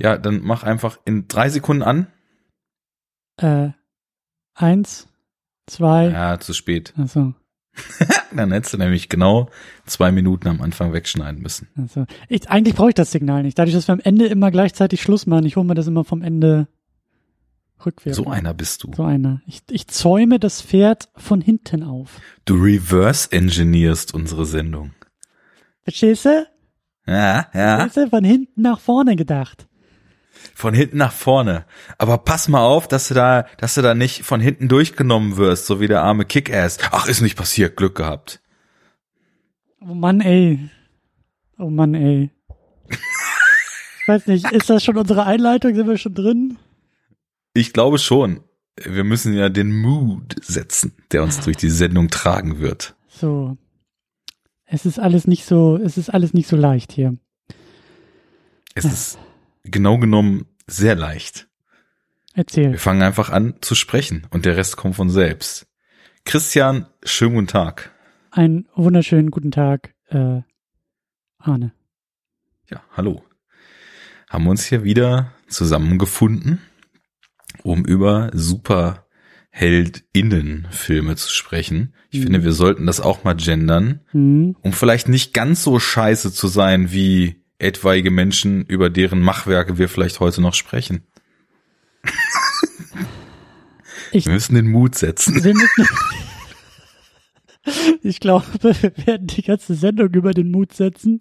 Ja, dann mach einfach in drei Sekunden an. Äh, eins, zwei. Ja, zu spät. Also, Dann hättest du nämlich genau zwei Minuten am Anfang wegschneiden müssen. also. Ich, eigentlich brauche ich das Signal nicht. Dadurch, dass wir am Ende immer gleichzeitig Schluss machen, ich hole mir das immer vom Ende rückwärts. So einer bist du. So einer. Ich, ich zäume das Pferd von hinten auf. Du reverse engineerst unsere Sendung. Verstehst du? Ja, ja. Verstehst du? Von hinten nach vorne gedacht. Von hinten nach vorne. Aber pass mal auf, dass du da, dass du da nicht von hinten durchgenommen wirst, so wie der arme Kickass. Ach, ist nicht passiert, Glück gehabt. Oh Mann, ey. Oh Mann, ey. Ich weiß nicht, ist das schon unsere Einleitung? Sind wir schon drin? Ich glaube schon. Wir müssen ja den Mood setzen, der uns durch die Sendung tragen wird. So. Es ist alles nicht so, es ist alles nicht so leicht hier. Es ist genau genommen sehr leicht. Erzähl. Wir fangen einfach an zu sprechen und der Rest kommt von selbst. Christian, schönen guten Tag. Einen wunderschönen guten Tag, äh, Arne. Ja, hallo. Haben wir uns hier wieder zusammengefunden, um über Superheldinnen-Filme zu sprechen. Ich Mhm. finde, wir sollten das auch mal gendern, Hm, um vielleicht nicht ganz so scheiße zu sein wie etwaige Menschen, über deren Machwerke wir vielleicht heute noch sprechen. Ich- wir müssen den Mut setzen. ich glaube, wir werden die ganze Sendung über den Mut setzen.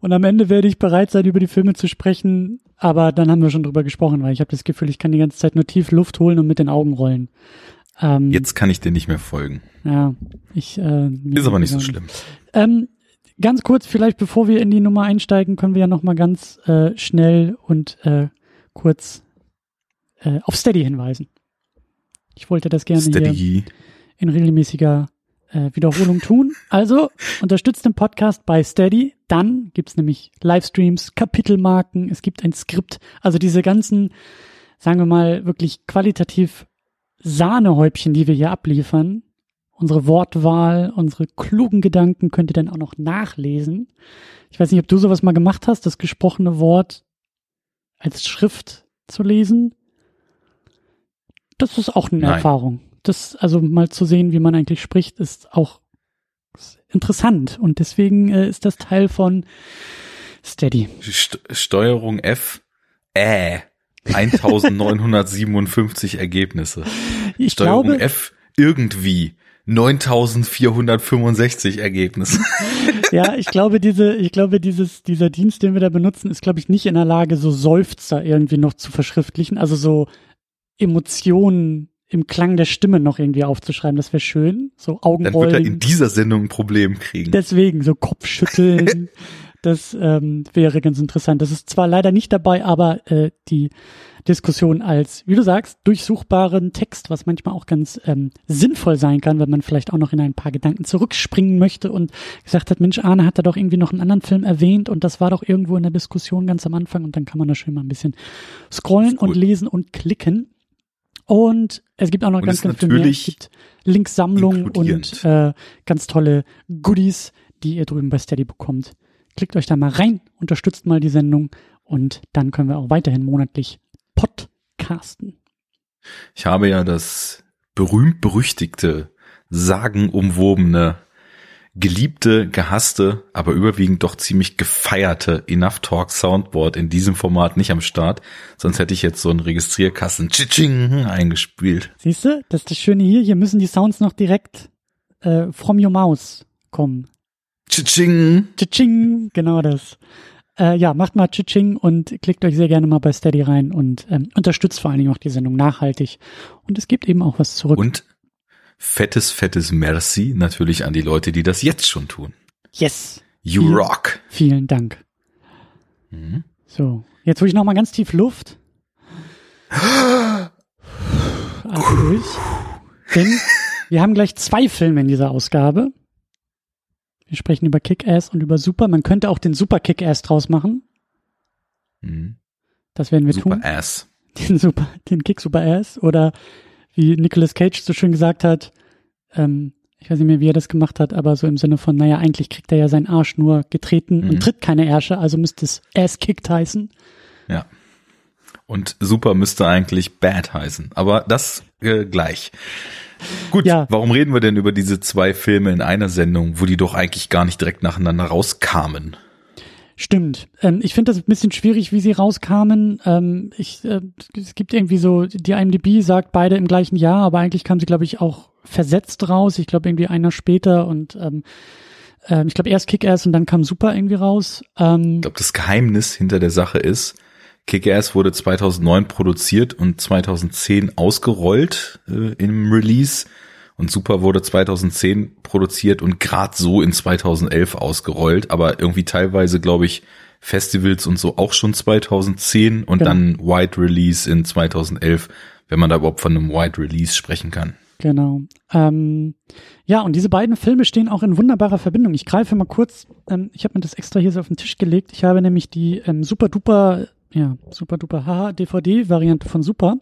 Und am Ende werde ich bereit sein, über die Filme zu sprechen. Aber dann haben wir schon drüber gesprochen, weil ich habe das Gefühl, ich kann die ganze Zeit nur tief Luft holen und mit den Augen rollen. Ähm, Jetzt kann ich dir nicht mehr folgen. Ja, ich. Äh, Ist aber nicht so schlimm. Ähm, ganz kurz, vielleicht bevor wir in die Nummer einsteigen, können wir ja noch mal ganz äh, schnell und äh, kurz äh, auf Steady hinweisen. Ich wollte das gerne hier Steady. in regelmäßiger äh, Wiederholung tun. Also unterstützt den Podcast bei Steady. Dann gibt's nämlich Livestreams, Kapitelmarken, es gibt ein Skript. Also diese ganzen, sagen wir mal, wirklich qualitativ Sahnehäubchen, die wir hier abliefern. Unsere Wortwahl, unsere klugen Gedanken könnt ihr dann auch noch nachlesen. Ich weiß nicht, ob du sowas mal gemacht hast, das gesprochene Wort als Schrift zu lesen. Das ist auch eine Nein. Erfahrung. Das, also mal zu sehen, wie man eigentlich spricht, ist auch interessant. Und deswegen äh, ist das Teil von Steady. St Steuerung F. Äh. 1957 Ergebnisse. Ich Steuerung glaube, F. Irgendwie. 9465 Ergebnisse. ja, ich glaube, diese, ich glaube, dieses, dieser Dienst, den wir da benutzen, ist, glaube ich, nicht in der Lage, so Seufzer irgendwie noch zu verschriftlichen. Also so Emotionen im Klang der Stimme noch irgendwie aufzuschreiben. Das wäre schön. So Dann wird er in Augenrollen. dieser Sendung ein Problem kriegen. Deswegen so Kopfschütteln. das ähm, wäre ganz interessant. Das ist zwar leider nicht dabei, aber äh, die Diskussion als, wie du sagst, durchsuchbaren Text, was manchmal auch ganz ähm, sinnvoll sein kann, wenn man vielleicht auch noch in ein paar Gedanken zurückspringen möchte und gesagt hat, Mensch, Arne hat da doch irgendwie noch einen anderen Film erwähnt und das war doch irgendwo in der Diskussion ganz am Anfang und dann kann man da schön mal ein bisschen scrollen und lesen und klicken. Und es gibt auch noch Und ganz, ganz viel mehr. Es gibt Linksammlungen und äh, ganz tolle Goodies, die ihr drüben bei Steady bekommt. Klickt euch da mal rein, unterstützt mal die Sendung und dann können wir auch weiterhin monatlich podcasten. Ich habe ja das berühmt-berüchtigte, sagenumwobene, geliebte, gehasste, aber überwiegend doch ziemlich gefeierte Enough Talk Soundboard in diesem Format nicht am Start. Sonst hätte ich jetzt so einen Registrierkassen Tschitsching eingespielt. Siehst du, das ist das Schöne hier. Hier müssen die Sounds noch direkt äh, from your mouse kommen. Tschitsching. Tsching, genau das. Äh, ja, macht mal Tsching und klickt euch sehr gerne mal bei Steady rein und ähm, unterstützt vor allen Dingen auch die Sendung nachhaltig. Und es gibt eben auch was zurück. Und fettes, fettes Merci natürlich an die Leute, die das jetzt schon tun. yes, You Vielen- rock. vielen Dank. Mhm. So, jetzt hole ich noch mal ganz tief Luft. Atme durch. Denn wir haben gleich zwei Filme in dieser Ausgabe. Wir sprechen über Kick-Ass und über Super. Man könnte auch den Super Kick-Ass draus machen. Mhm. Das werden wir Super tun. Ass. Den Super, den Kick Super Ass. Oder wie Nicolas Cage so schön gesagt hat, ähm, ich weiß nicht mehr, wie er das gemacht hat, aber so im Sinne von, naja, eigentlich kriegt er ja seinen Arsch nur getreten Mhm. und tritt keine Ärsche, also müsste es Ass Kicked heißen. Ja. Und super müsste eigentlich bad heißen. Aber das äh, gleich. Gut, Ja. warum reden wir denn über diese zwei Filme in einer Sendung, wo die doch eigentlich gar nicht direkt nacheinander rauskamen? Stimmt. Ähm, ich finde das ein bisschen schwierig, wie sie rauskamen. Ähm, ich, äh, es gibt irgendwie so, die IMDb sagt beide im gleichen Jahr, aber eigentlich kamen sie, glaube ich, auch versetzt raus. Ich glaube irgendwie einer später und ähm, ähm, ich glaube erst Kick-Ass und dann kam Super irgendwie raus. Ähm, Ich glaube, das Geheimnis hinter der Sache ist, Kick-Ass wurde 2009 produziert und 2010 ausgerollt äh, im Release und Super wurde 2010 produziert und grad so in 2011 ausgerollt, aber irgendwie teilweise, glaube ich, Festivals und so auch schon 2010 und Genau. dann Wide Release in 2011, wenn man da überhaupt von einem Wide Release sprechen kann. Genau. Ähm, ja, und diese beiden Filme stehen auch in wunderbarer Verbindung. Ich greife mal kurz, ähm, ich habe mir das extra hier so auf den Tisch gelegt. Ich habe nämlich die ähm, Super Duper, ja, Super Duper Haha DVD-Variante von Super.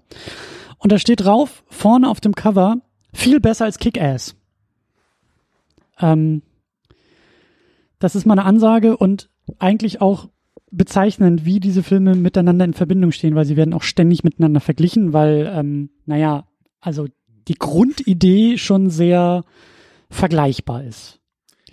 Und da steht drauf, vorne auf dem Cover, viel besser als Kick-Ass. Ähm, das ist mal eine Ansage und eigentlich auch bezeichnend, wie diese Filme miteinander in Verbindung stehen, weil sie werden auch ständig miteinander verglichen, weil, ähm, naja, also die Grundidee schon sehr vergleichbar ist,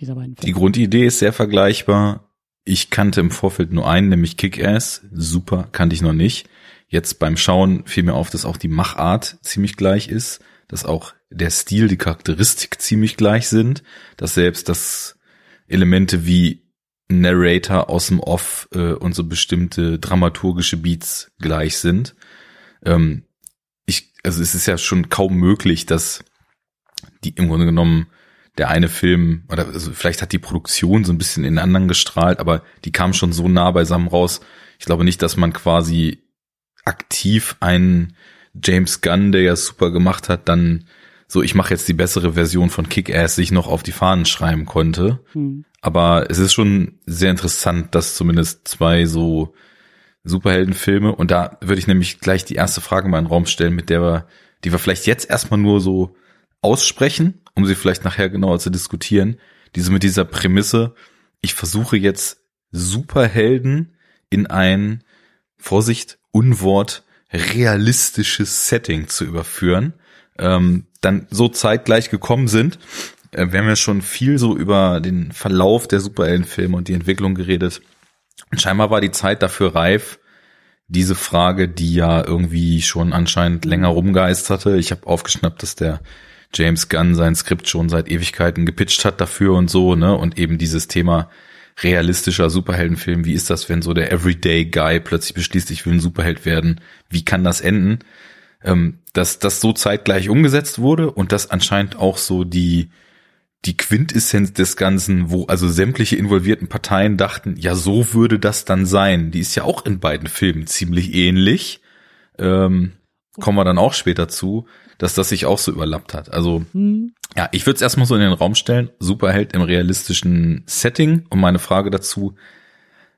dieser beiden Die Filme. Grundidee ist sehr vergleichbar. Ich kannte im Vorfeld nur einen, nämlich Kick-Ass. Super, kannte ich noch nicht. Jetzt beim Schauen fiel mir auf, dass auch die Machart ziemlich gleich ist, dass auch der Stil, die Charakteristik ziemlich gleich sind, dass selbst das Elemente wie Narrator aus dem Off äh, und so bestimmte dramaturgische Beats gleich sind. Ähm, ich, also es ist ja schon kaum möglich, dass die im Grunde genommen der eine Film, oder also vielleicht hat die Produktion so ein bisschen in den anderen gestrahlt, aber die kam schon so nah beisammen raus. Ich glaube nicht, dass man quasi aktiv einen James Gunn, der ja super gemacht hat, dann so, ich mache jetzt die bessere Version von Kick-Ass, sich noch auf die Fahnen schreiben konnte. Hm. Aber es ist schon sehr interessant, dass zumindest zwei so Superheldenfilme, und da würde ich nämlich gleich die erste Frage mal in den Raum stellen, mit der wir, die wir vielleicht jetzt erstmal nur so aussprechen, um sie vielleicht nachher genauer zu diskutieren. Diese mit dieser Prämisse, ich versuche jetzt Superhelden in ein, Vorsicht, Unwort, realistisches Setting zu überführen, ähm, dann so zeitgleich gekommen sind. Äh, wir haben ja schon viel so über den Verlauf der Superheldenfilme und die Entwicklung geredet. Und scheinbar war die Zeit dafür reif, diese Frage, die ja irgendwie schon anscheinend länger rumgeisterte. Ich habe aufgeschnappt, dass der James Gunn sein Skript schon seit Ewigkeiten gepitcht hat dafür und so, ne? Und eben dieses Thema realistischer Superheldenfilm. Wie ist das, wenn so der Everyday Guy plötzlich beschließt, ich will ein Superheld werden? Wie kann das enden? Ähm, dass das so zeitgleich umgesetzt wurde und dass anscheinend auch so die die Quintessenz des Ganzen, wo also sämtliche involvierten Parteien dachten, ja, so würde das dann sein. Die ist ja auch in beiden Filmen ziemlich ähnlich. Ähm, kommen wir dann auch später zu, dass das sich auch so überlappt hat. Also Hm. ja, ich würde es erstmal so in den Raum stellen. Superheld im realistischen Setting. Und meine Frage dazu,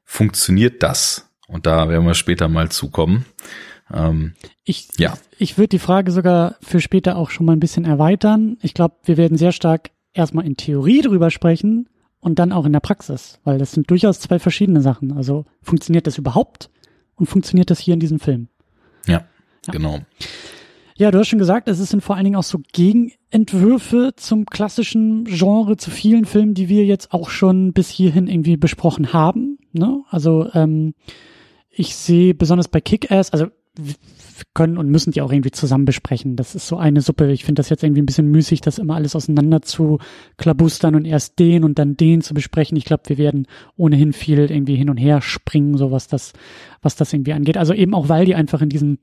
funktioniert das? Und da werden wir später mal zukommen. Ähm, Ich, Ja. ich würde die Frage sogar für später auch schon mal ein bisschen erweitern. Ich glaube, wir werden sehr stark erstmal in Theorie drüber sprechen und dann auch in der Praxis, weil das sind durchaus zwei verschiedene Sachen. Also funktioniert das überhaupt und funktioniert das hier in diesem Film? ja, Ja. genau. Ja, du hast schon gesagt, es sind vor allen Dingen auch so Gegenentwürfe zum klassischen Genre, zu vielen Filmen, die wir jetzt auch schon bis hierhin irgendwie besprochen haben. Ne? Also ähm, ich sehe besonders bei Kick-Ass, also wir können und müssen die auch irgendwie zusammen besprechen. Das ist so eine Suppe. Ich finde das jetzt irgendwie ein bisschen müßig, das immer alles auseinander zu klabustern und erst den und dann den zu besprechen. Ich glaube, wir werden ohnehin viel irgendwie hin und her springen, so was das, was das irgendwie angeht. Also eben auch, weil die einfach in diesem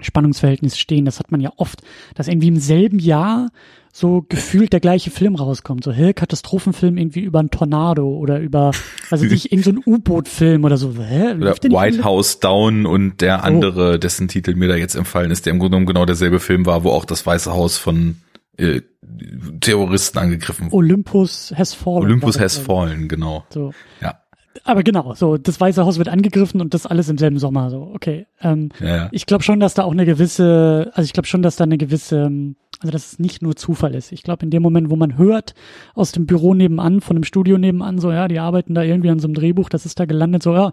Spannungsverhältnis stehen. Das hat man ja oft, dass irgendwie im selben Jahr so gefühlt der gleiche Film rauskommt. So, hä, Katastrophenfilm irgendwie über ein Tornado oder über, also nicht irgend so ein U-Boot-Film oder so. Hä? Oder White House Down und der andere, dessen Titel mir da jetzt empfallen ist, der im Grunde genommen genau derselbe Film war, wo auch das Weiße Haus von äh, Terroristen angegriffen wurde. Olympus has fallen. Olympus has fallen, genau. So. Ja. Aber genau, so, das Weiße Haus wird angegriffen und das alles im selben Sommer, so, okay. Ähm, Ja, ich glaube schon, dass da auch eine gewisse, also ich glaube schon, dass da eine gewisse ähm, also dass es nicht nur Zufall ist. Ich glaube, in dem Moment, wo man hört aus dem Büro nebenan, von dem Studio nebenan, so, ja, die arbeiten da irgendwie an so einem Drehbuch, das ist da gelandet, so, ja,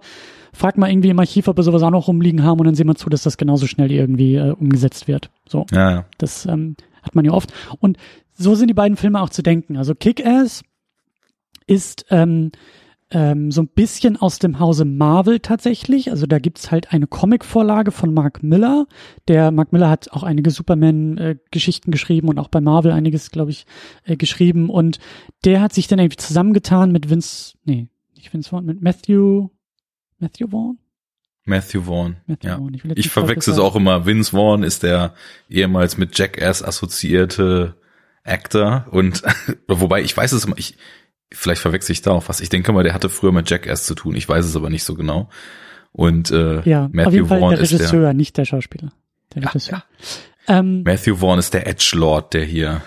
frag mal irgendwie im Archiv, ob wir sowas auch noch rumliegen haben und dann sehen wir zu, dass das genauso schnell irgendwie äh, umgesetzt wird. So. Ja, ja. Das ähm, hat man ja oft. Und so sind die beiden Filme auch zu denken. Also Kick-Ass ist ähm, ähm, so ein bisschen aus dem Hause Marvel tatsächlich. Also da gibt's halt eine Comic-Vorlage von Mark Miller. Der Mark Miller hat auch einige Superman-Geschichten geschrieben und auch bei Marvel einiges, glaube ich, äh, geschrieben. Und der hat sich dann irgendwie zusammengetan mit Vince, nee, nicht Vince Vaughn, mit Matthew, Matthew Vaughn? Matthew Vaughn. Matthew ja. Vaughn. Ich, Ich verwechsel es auch immer. Vince Vaughn ist der ehemals mit Jackass assoziierte Actor und wobei ich weiß es immer, ich vielleicht verwechsel ich da auch was. Ich denke mal, der hatte früher mit Jackass zu tun. Ich weiß es aber nicht so genau. Und äh, Ja, auf Matthew jeden Fall Vaughn der ist der Regisseur, nicht der Schauspieler. Der Ja, Regisseur. Ähm, Matthew Vaughn ist der Edge Lord, der hier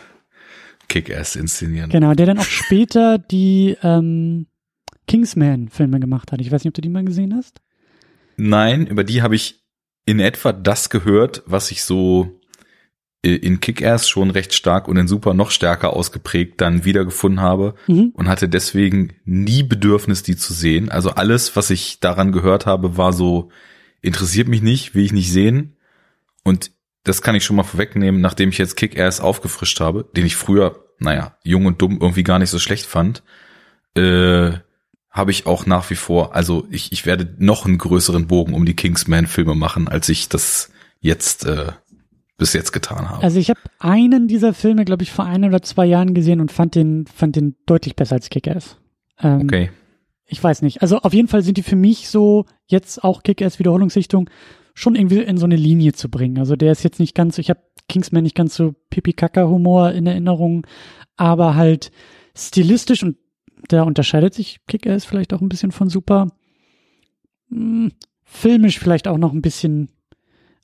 Kick-Ass inszeniert. Genau, der dann auch später die ähm, Kingsman-Filme gemacht hat. Ich weiß nicht, ob du die mal gesehen hast. Nein, über die habe ich in etwa das gehört, was ich so in Kick-Ass schon recht stark und in Super noch stärker ausgeprägt dann wiedergefunden habe Mhm. und hatte deswegen nie Bedürfnis, die zu sehen. Also alles, was ich daran gehört habe, war so, interessiert mich nicht, will ich nicht sehen. Und das kann ich schon mal vorwegnehmen, nachdem ich jetzt Kick-Ass aufgefrischt habe, den ich früher, naja, jung und dumm irgendwie gar nicht so schlecht fand, äh, habe ich auch nach wie vor, also ich, ich werde noch einen größeren Bogen um die Kingsman-Filme machen, als ich das jetzt äh, bis jetzt getan habe. Also ich habe einen dieser Filme, glaube ich, vor ein oder zwei Jahren gesehen und fand den, fand den deutlich besser als Kick-Ass. Ähm, okay. Ich weiß nicht. Also auf jeden Fall sind die für mich so jetzt auch Kick-Ass Wiederholungssichtung schon irgendwie in so eine Linie zu bringen. Also der ist jetzt nicht ganz, ich habe Kingsman nicht ganz so Pipi-Kaka-Humor in Erinnerung, aber halt stilistisch und da unterscheidet sich Kick-Ass vielleicht auch ein bisschen von Super. Hm, filmisch vielleicht auch noch ein bisschen,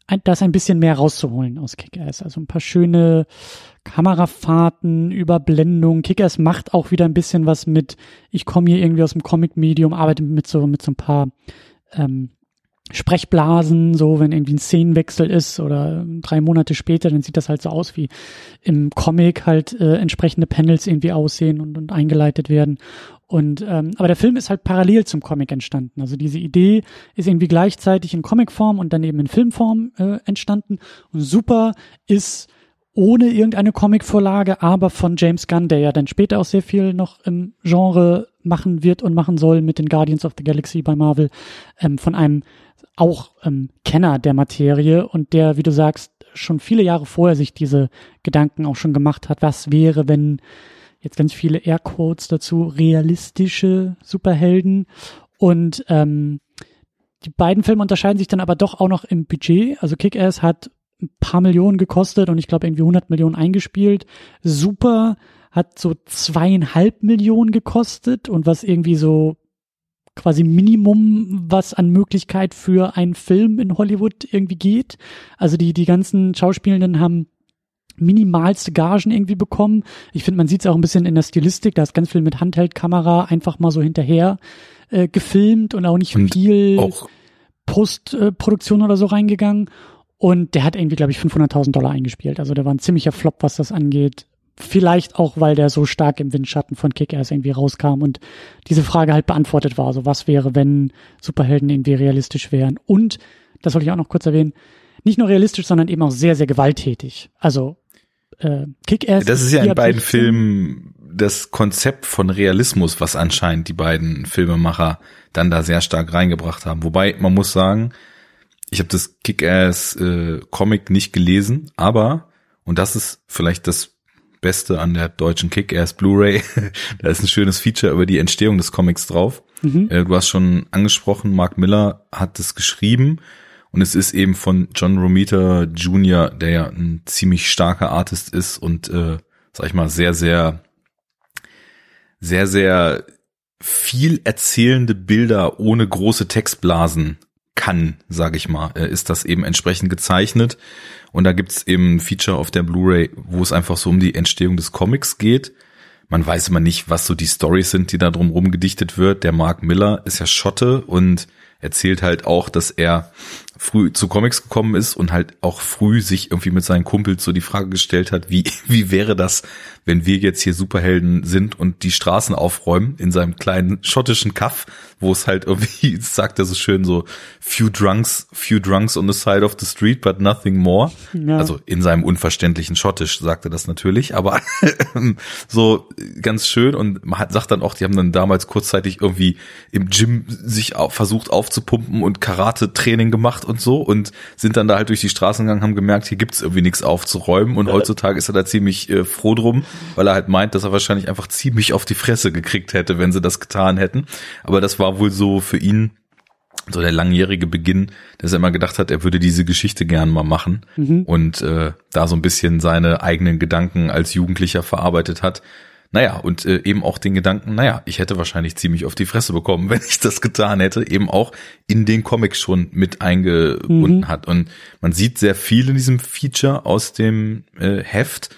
ein, da ist ein bisschen mehr rauszuholen aus Kick-Ass. Also ein paar schöne Kamerafahrten, Überblendung. Kick-Ass macht auch wieder ein bisschen was mit, ich komme hier irgendwie aus dem Comic-Medium, arbeite mit so, mit so ein paar ähm, Sprechblasen, so wenn irgendwie ein Szenenwechsel ist oder drei Monate später, dann sieht das halt so aus, wie im Comic halt äh, entsprechende Panels irgendwie aussehen und, und eingeleitet werden. Und ähm, aber der Film ist halt parallel zum Comic entstanden. Also diese Idee ist irgendwie gleichzeitig in Comicform und dann eben in Filmform äh, entstanden. Und super ist ohne irgendeine Comicvorlage, aber von James Gunn, der ja dann später auch sehr viel noch im Genre machen wird und machen soll mit den Guardians of the Galaxy bei Marvel, ähm, von einem auch ähm, Kenner der Materie und der, wie du sagst, schon viele Jahre vorher sich diese Gedanken auch schon gemacht hat, was wäre, wenn jetzt ganz viele Airquotes dazu, realistische Superhelden und ähm, die beiden Filme unterscheiden sich dann aber doch auch noch im Budget. Also Kick-Ass hat ein paar Millionen gekostet und ich glaube irgendwie 100 Millionen eingespielt. Super hat so zweieinhalb Millionen gekostet und was irgendwie so quasi Minimum, was an Möglichkeit für einen Film in Hollywood irgendwie geht. Also die, die ganzen Schauspielenden haben minimalste Gagen irgendwie bekommen. Ich finde, man sieht es auch ein bisschen in der Stilistik, da ist ganz viel mit Handheldkamera einfach mal so hinterher äh, gefilmt und auch nicht Und viel Postproduktion oder so reingegangen. Und der hat irgendwie, glaube ich, 500.000 Dollar eingespielt. Also der war ein ziemlicher Flop, was das angeht. Vielleicht auch, weil der so stark im Windschatten von Kick-Ass irgendwie rauskam und diese Frage halt beantwortet war. Also was wäre, wenn Superhelden irgendwie realistisch wären? Und, das wollte ich auch noch kurz erwähnen, nicht nur realistisch, sondern eben auch sehr, sehr gewalttätig. Also äh, Kick-Ass. das ist ja in beiden 16 Filmen das Konzept von Realismus, was anscheinend die beiden Filmemacher dann da sehr stark reingebracht haben. Wobei man muss sagen, ich habe das Kick-Ass äh, Comic nicht gelesen, aber und das ist vielleicht das Beste an der deutschen Kick-Ass Blu-ray, da ist ein schönes Feature über die Entstehung des Comics drauf. Mhm. Äh, du hast schon angesprochen, Mark Miller hat es geschrieben und es ist eben von John Romita Jr., der ja ein ziemlich starker Artist ist und äh, sag ich mal sehr, sehr, sehr, sehr viel erzählende Bilder ohne große Textblasen kann, sage ich mal, äh, ist das eben entsprechend gezeichnet. Und da gibt's eben ein Feature auf der Blu-ray, wo es einfach so um die Entstehung des Comics geht. Man weiß immer nicht, was so die Stories sind, die da drumherum gedichtet wird. Der Mark Miller ist ja Schotte und erzählt halt auch, dass er früh zu Comics gekommen ist und halt auch früh sich irgendwie mit seinen Kumpels so die Frage gestellt hat, wie, wie wäre das, wenn wir jetzt hier Superhelden sind und die Straßen aufräumen in seinem kleinen schottischen Kaff, wo es halt irgendwie, sagt er so schön so, few drunks, few drunks on the side of the street, but nothing more. Ja. Also in seinem unverständlichen Schottisch sagt er das natürlich, aber so ganz schön und man hat, sagt dann auch, die haben dann damals kurzzeitig irgendwie im Gym sich versucht aufzupumpen und Karate-Training gemacht und so und sind dann da halt durch die Straßen gegangen, haben gemerkt, hier gibt's irgendwie nichts aufzuräumen und heutzutage ist er da ziemlich äh, froh drum, weil er halt meint, dass er wahrscheinlich einfach ziemlich auf die Fresse gekriegt hätte, wenn sie das getan hätten. Aber das war wohl so für ihn so der langjährige Beginn, dass er immer gedacht hat, er würde diese Geschichte gern mal machen mhm. und äh, da so ein bisschen seine eigenen Gedanken als Jugendlicher verarbeitet hat. Naja, und äh, eben auch den Gedanken, naja, ich hätte wahrscheinlich ziemlich auf die Fresse bekommen, wenn ich das getan hätte, eben auch in den Comics schon mit eingebunden mhm. hat. Und man sieht sehr viel in diesem Feature aus dem äh, Heft.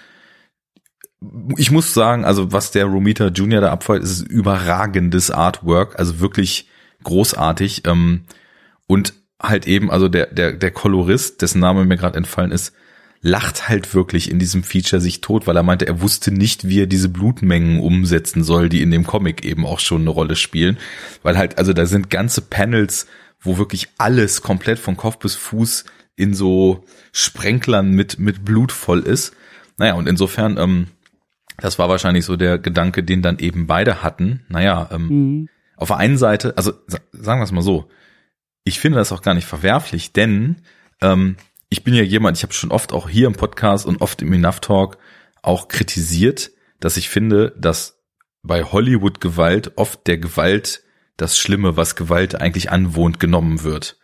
Ich muss sagen, also was der Romita Jr. da abfällt, ist überragendes Artwork, also wirklich großartig. Ähm, und halt eben, also der, der, der Kolorist, dessen Name mir gerade entfallen ist, lacht halt wirklich in diesem Feature sich tot, weil er meinte, er wusste nicht, wie er diese Blutmengen umsetzen soll, die in dem Comic eben auch schon eine Rolle spielen. Weil halt, also da sind ganze Panels, wo wirklich alles komplett von Kopf bis Fuß in so Sprenklern mit, mit Blut voll ist. Naja, und insofern, ähm, das war wahrscheinlich so der Gedanke, den dann eben beide hatten. Naja, ähm, mhm. auf der einen Seite, also sagen wir es mal so, ich finde das auch gar nicht verwerflich, denn ähm, ich bin ja jemand, ich habe schon oft auch hier im Podcast und oft im Enough Talk auch kritisiert, dass ich finde, dass bei Hollywood Gewalt oft der Gewalt das Schlimme, was Gewalt eigentlich anwohnt, genommen wird.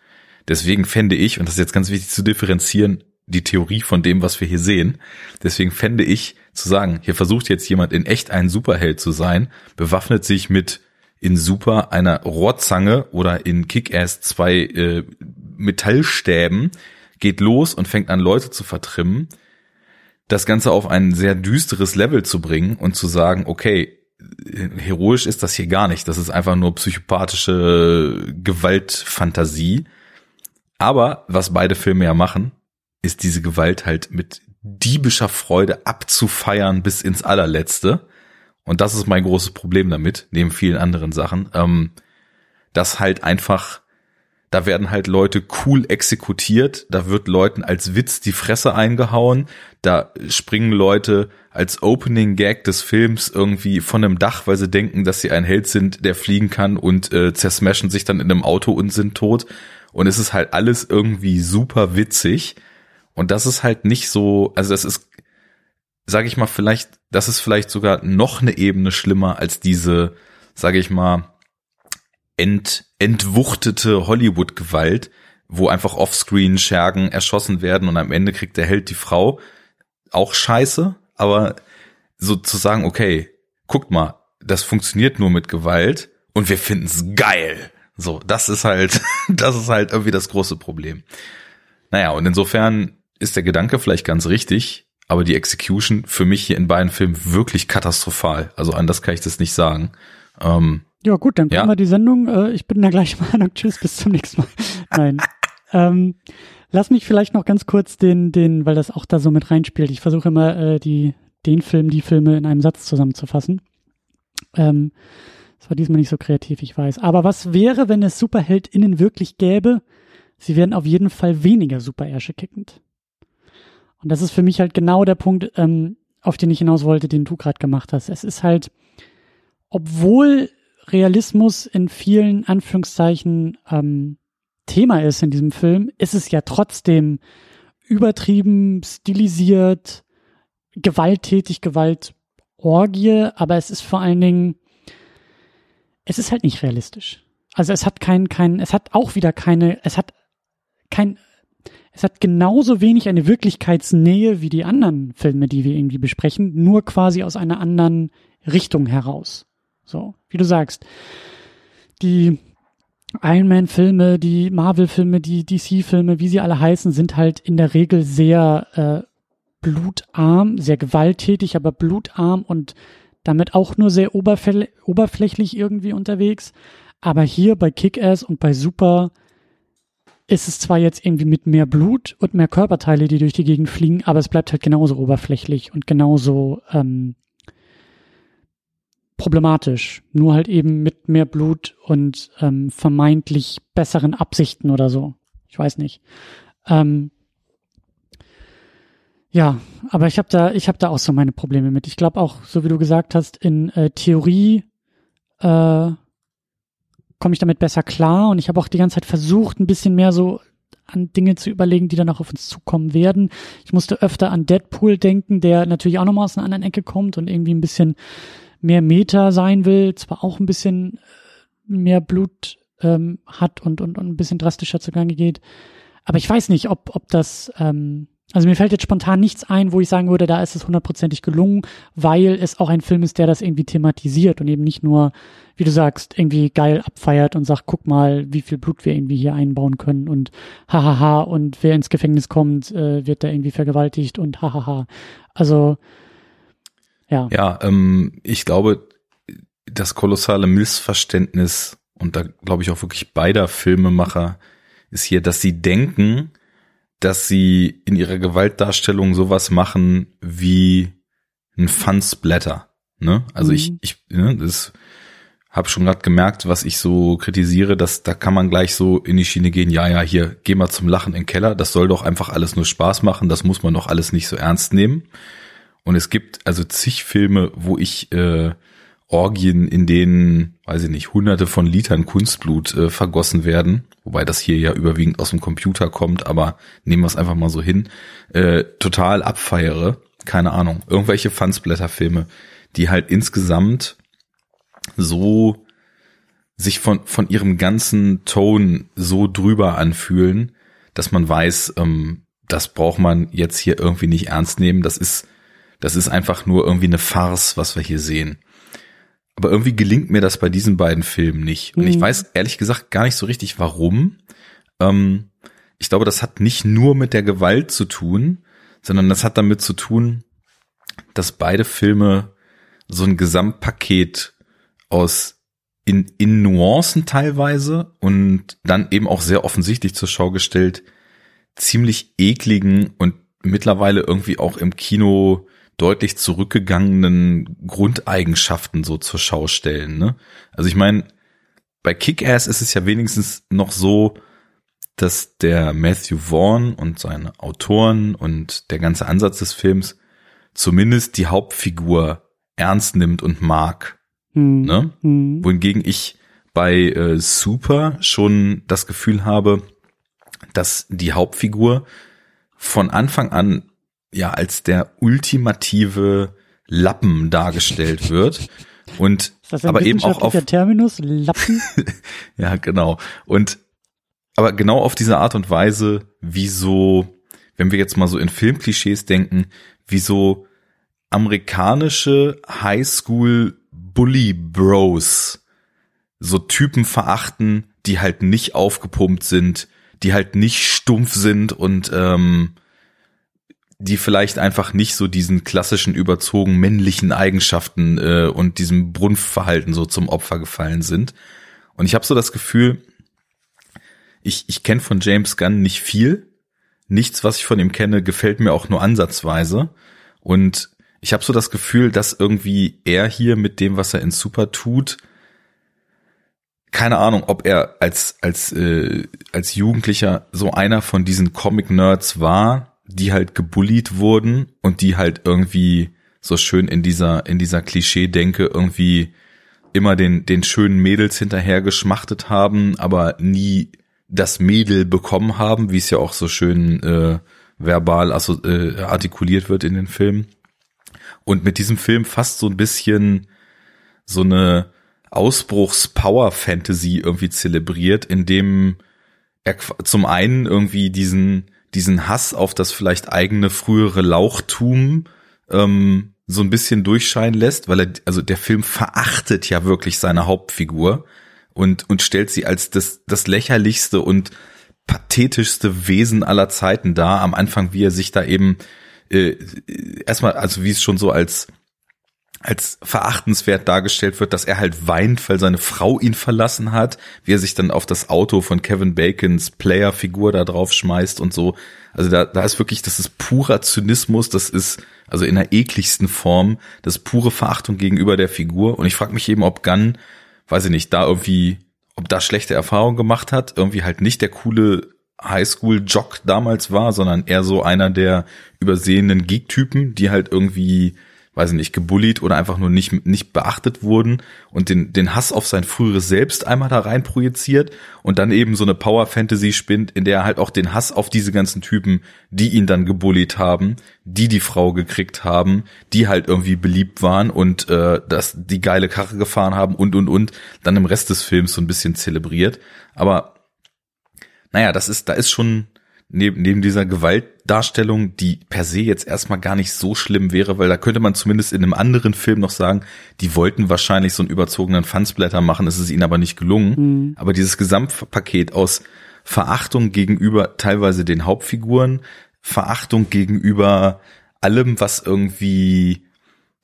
Deswegen fände ich, und das ist jetzt ganz wichtig zu differenzieren, die Theorie von dem, was wir hier sehen. Deswegen fände ich zu sagen, hier versucht jetzt jemand in echt ein Superheld zu sein, bewaffnet sich mit in Super einer Rohrzange oder in Kick-Ass zwei äh, Metallstäben, geht los und fängt an, Leute zu vertrimmen, das Ganze auf ein sehr düsteres Level zu bringen und zu sagen, okay, heroisch ist das hier gar nicht, das ist einfach nur psychopathische Gewaltfantasie. Aber was beide Filme ja machen, ist diese Gewalt halt mit diebischer Freude abzufeiern bis ins allerletzte. Und das ist mein großes Problem damit, neben vielen anderen Sachen, ähm, dass halt einfach da werden halt Leute cool exekutiert, da wird Leuten als Witz die Fresse eingehauen, da springen Leute als Opening Gag des Films irgendwie von einem Dach, weil sie denken, dass sie ein Held sind, der fliegen kann und äh, zersmashen sich dann in einem Auto und sind tot. Und es ist halt alles irgendwie super witzig. Und das ist halt nicht so, also das ist, sage ich mal, vielleicht, das ist vielleicht sogar noch eine Ebene schlimmer als diese, sage ich mal, ent, entwuchtete Hollywood-Gewalt, wo einfach offscreen Schergen erschossen werden und am Ende kriegt der Held die Frau. Auch scheiße, aber so zu sagen, okay, guckt mal, das funktioniert nur mit Gewalt und wir finden's geil. So, das ist halt, das ist halt irgendwie das große Problem. Naja, und insofern ist der Gedanke vielleicht ganz richtig, aber die Execution für mich hier in beiden Filmen wirklich katastrophal. Also anders kann ich das nicht sagen. Ähm, ja, gut, dann ja. wir die Sendung. Äh, ich bin der gleichen Meinung. Tschüss, bis zum nächsten Mal. Nein. ähm, lass mich vielleicht noch ganz kurz den, den, weil das auch da so mit reinspielt. Ich versuche immer, äh, die, den Film, die Filme in einem Satz zusammenzufassen. Ähm, das war diesmal nicht so kreativ, ich weiß. Aber was wäre, wenn es SuperheldInnen wirklich gäbe? Sie wären auf jeden Fall weniger super-Ärsche kickend. Und das ist für mich halt genau der Punkt, ähm, auf den ich hinaus wollte, den du gerade gemacht hast. Es ist halt, obwohl Realismus in vielen Anführungszeichen ähm, Thema ist in diesem Film, ist es ja trotzdem übertrieben, stilisiert, gewalttätig, Gewaltorgie, aber es ist vor allen Dingen, es ist halt nicht realistisch. Also es hat kein, kein, es hat auch wieder keine, es hat kein, es hat genauso wenig eine Wirklichkeitsnähe wie die anderen Filme, die wir irgendwie besprechen, nur quasi aus einer anderen Richtung heraus. So, wie du sagst. Die Iron Man-Filme, die Marvel-Filme, die DC-Filme, wie sie alle heißen, sind halt in der Regel sehr äh, blutarm, sehr gewalttätig, aber blutarm und damit auch nur sehr oberfl oberflächlich irgendwie unterwegs. Aber hier bei Kick-Ass und bei Super ist es zwar jetzt irgendwie mit mehr Blut und mehr Körperteile, die durch die Gegend fliegen, aber es bleibt halt genauso oberflächlich und genauso ähm, problematisch. Nur halt eben mit mehr Blut und ähm, vermeintlich besseren Absichten oder so. Ich weiß nicht. Ähm, ja, aber ich habe da, ich habe da auch so meine Probleme mit. Ich glaube auch, so wie du gesagt hast, in äh, Theorie äh, komme ich damit besser klar und ich habe auch die ganze Zeit versucht, ein bisschen mehr so an Dinge zu überlegen, die dann auch auf uns zukommen werden. Ich musste öfter an Deadpool denken, der natürlich auch nochmal aus einer anderen Ecke kommt und irgendwie ein bisschen mehr Meta sein will, zwar auch ein bisschen äh, mehr Blut ähm, hat und, und, und ein bisschen drastischer zugange geht. Aber ich weiß nicht, ob, ob das, ähm, also mir fällt jetzt spontan nichts ein, wo ich sagen würde, da ist es hundertprozentig gelungen, weil es auch ein Film ist, der das irgendwie thematisiert und eben nicht nur, wie du sagst, irgendwie geil abfeiert und sagt, guck mal, wie viel Blut wir irgendwie hier einbauen können und hahaha und wer ins Gefängnis kommt, äh, wird da irgendwie vergewaltigt und hahaha. Also ja. Ja, ähm, ich glaube, das kolossale Missverständnis und da glaube ich auch wirklich beider Filmemacher ist hier, dass sie denken, dass sie in ihrer Gewaltdarstellung sowas machen wie ein Fun-Splatter. Ne? Also mhm. ich, ich ne, das habe schon gerade gemerkt, was ich so kritisiere, dass da kann man gleich so in die Schiene gehen, ja, ja, hier, geh mal zum Lachen in den Keller, das soll doch einfach alles nur Spaß machen, das muss man doch alles nicht so ernst nehmen. Und es gibt also zig Filme, wo ich äh, Orgien, in denen, weiß ich nicht, hunderte von Litern Kunstblut äh, vergossen werden, wobei das hier ja überwiegend aus dem Computer kommt, aber nehmen wir es einfach mal so hin, äh, total abfeiere, keine Ahnung, irgendwelche Fansblätterfilme, die halt insgesamt so sich von, von ihrem ganzen Ton so drüber anfühlen, dass man weiß, ähm, das braucht man jetzt hier irgendwie nicht ernst nehmen, das ist das ist einfach nur irgendwie eine Farce, was wir hier sehen. Aber irgendwie gelingt mir das bei diesen beiden Filmen nicht. Und mhm. ich weiß ehrlich gesagt gar nicht so richtig, warum. Ähm, ich glaube, das hat nicht nur mit der Gewalt zu tun, sondern das hat damit zu tun, dass beide Filme so ein Gesamtpaket aus in, in Nuancen teilweise und dann eben auch sehr offensichtlich zur Schau gestellt, ziemlich ekligen und mittlerweile irgendwie auch im Kino deutlich zurückgegangenen Grundeigenschaften so zur Schau stellen. Ne? Also ich meine, bei Kick-Ass ist es ja wenigstens noch so, dass der Matthew Vaughn und seine Autoren und der ganze Ansatz des Films zumindest die Hauptfigur ernst nimmt und mag. Mhm. Ne? Mhm. Wohingegen ich bei äh, Super schon das Gefühl habe, dass die Hauptfigur von Anfang an ja als der ultimative Lappen dargestellt wird und aber eben auch auf Terminus Lappen. ja, genau. Und aber genau auf diese Art und Weise, wie so, wenn wir jetzt mal so in Filmklischees denken, wie so amerikanische Highschool Bully Bros so Typen verachten, die halt nicht aufgepumpt sind, die halt nicht stumpf sind und ähm, die vielleicht einfach nicht so diesen klassischen überzogen männlichen Eigenschaften äh, und diesem Brunftverhalten so zum Opfer gefallen sind. Und ich habe so das Gefühl, ich, ich kenne von James Gunn nicht viel. Nichts, was ich von ihm kenne, gefällt mir auch nur ansatzweise. Und ich habe so das Gefühl, dass irgendwie er hier mit dem, was er in Super tut, keine Ahnung, ob er als als äh, als Jugendlicher so einer von diesen Comic Nerds war, die halt gebullied wurden und die halt irgendwie so schön in dieser, in dieser Klischee-Denke irgendwie immer den, den schönen Mädels hinterher geschmachtet haben, aber nie das Mädel bekommen haben, wie es ja auch so schön äh, verbal also, äh, artikuliert wird in den Filmen. Und mit diesem Film fast so ein bisschen so eine Ausbruchs-Power-Fantasy irgendwie zelebriert, in dem er zum einen irgendwie diesen diesen Hass auf das vielleicht eigene frühere Lauchtum ähm, so ein bisschen durchscheinen lässt, weil er, also der Film verachtet ja wirklich seine Hauptfigur und, und stellt sie als das, das lächerlichste und pathetischste Wesen aller Zeiten dar. Am Anfang, wie er sich da eben äh, erstmal, also wie es schon so als als verachtenswert dargestellt wird, dass er halt weint, weil seine Frau ihn verlassen hat, wie er sich dann auf das Auto von Kevin Bacons Player-Figur da drauf schmeißt und so. Also da, da ist wirklich, das ist purer Zynismus, das ist also in der ekligsten Form, das pure Verachtung gegenüber der Figur. Und ich frage mich eben, ob Gunn, weiß ich nicht, da irgendwie, ob da schlechte Erfahrungen gemacht hat, irgendwie halt nicht der coole Highschool-Jock damals war, sondern eher so einer der übersehenen Geek-Typen, die halt irgendwie weiß ich nicht, gebullied oder einfach nur nicht, nicht beachtet wurden und den, den Hass auf sein früheres Selbst einmal da rein projiziert und dann eben so eine Power Fantasy spinnt, in der er halt auch den Hass auf diese ganzen Typen, die ihn dann gebullied haben, die die Frau gekriegt haben, die halt irgendwie beliebt waren und äh, dass die geile Karre gefahren haben und und und dann im Rest des Films so ein bisschen zelebriert. Aber naja, das ist, da ist schon neben, neben dieser Gewaltdarstellung, die per se jetzt erstmal gar nicht so schlimm wäre, weil da könnte man zumindest in einem anderen Film noch sagen, die wollten wahrscheinlich so einen überzogenen Fansblätter machen, es ist ihnen aber nicht gelungen. Mhm. Aber dieses Gesamtpaket aus Verachtung gegenüber teilweise den Hauptfiguren, Verachtung gegenüber allem, was irgendwie,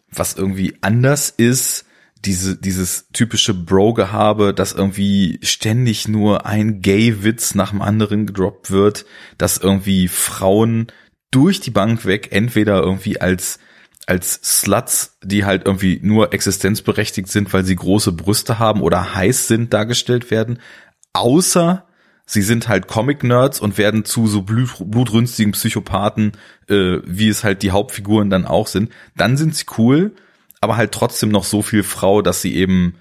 was irgendwie anders ist, diese, dieses typische Bro-Gehabe, dass irgendwie ständig nur ein Gay-Witz nach dem anderen gedroppt wird, dass irgendwie Frauen durch die Bank weg entweder irgendwie als als Sluts, die halt irgendwie nur existenzberechtigt sind, weil sie große Brüste haben oder heiß sind, dargestellt werden, außer sie sind halt Comic-Nerds und werden zu so blut, blutrünstigen Psychopathen, äh, wie es halt die Hauptfiguren dann auch sind. Dann sind sie cool, aber halt trotzdem noch so viel Frau, dass sie eben,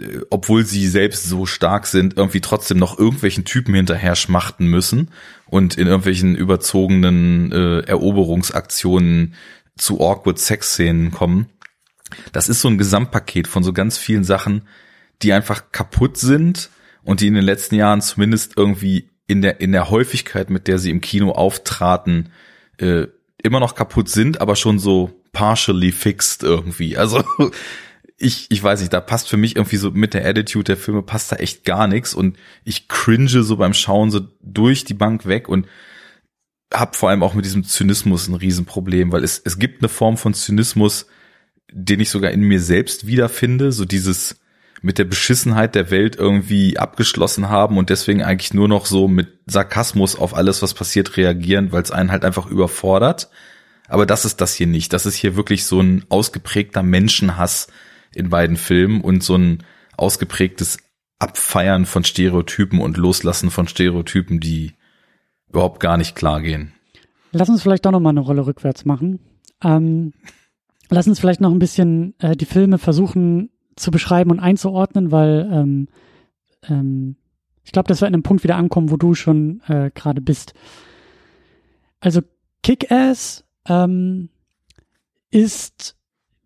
äh, obwohl sie selbst so stark sind, irgendwie trotzdem noch irgendwelchen Typen hinterher schmachten müssen und in irgendwelchen überzogenen äh, Eroberungsaktionen zu awkward Sex-Szenen kommen. Das ist so ein Gesamtpaket von so ganz vielen Sachen, die einfach kaputt sind und die in den letzten Jahren zumindest irgendwie in der, in der Häufigkeit, mit der sie im Kino auftraten, äh, immer noch kaputt sind, aber schon so partially fixed irgendwie. Also ich, ich weiß nicht, da passt für mich irgendwie so mit der Attitude der Filme passt da echt gar nichts und ich cringe so beim Schauen so durch die Bank weg und hab vor allem auch mit diesem Zynismus ein Riesenproblem, weil es, es gibt eine Form von Zynismus, den ich sogar in mir selbst wiederfinde, so dieses mit der Beschissenheit der Welt irgendwie abgeschlossen haben und deswegen eigentlich nur noch so mit Sarkasmus auf alles, was passiert, reagieren, weil es einen halt einfach überfordert. Aber das ist das hier nicht. Das ist hier wirklich so ein ausgeprägter Menschenhass in beiden Filmen und so ein ausgeprägtes Abfeiern von Stereotypen und Loslassen von Stereotypen, die überhaupt gar nicht klar gehen. Lass uns vielleicht doch noch mal eine Rolle rückwärts machen. Ähm, lass uns vielleicht noch ein bisschen äh, die Filme versuchen zu beschreiben und einzuordnen, weil ähm, ähm, ich glaube, dass wir an einem Punkt wieder ankommen, wo du schon äh, gerade bist. Also Kick-Ass ähm, ist,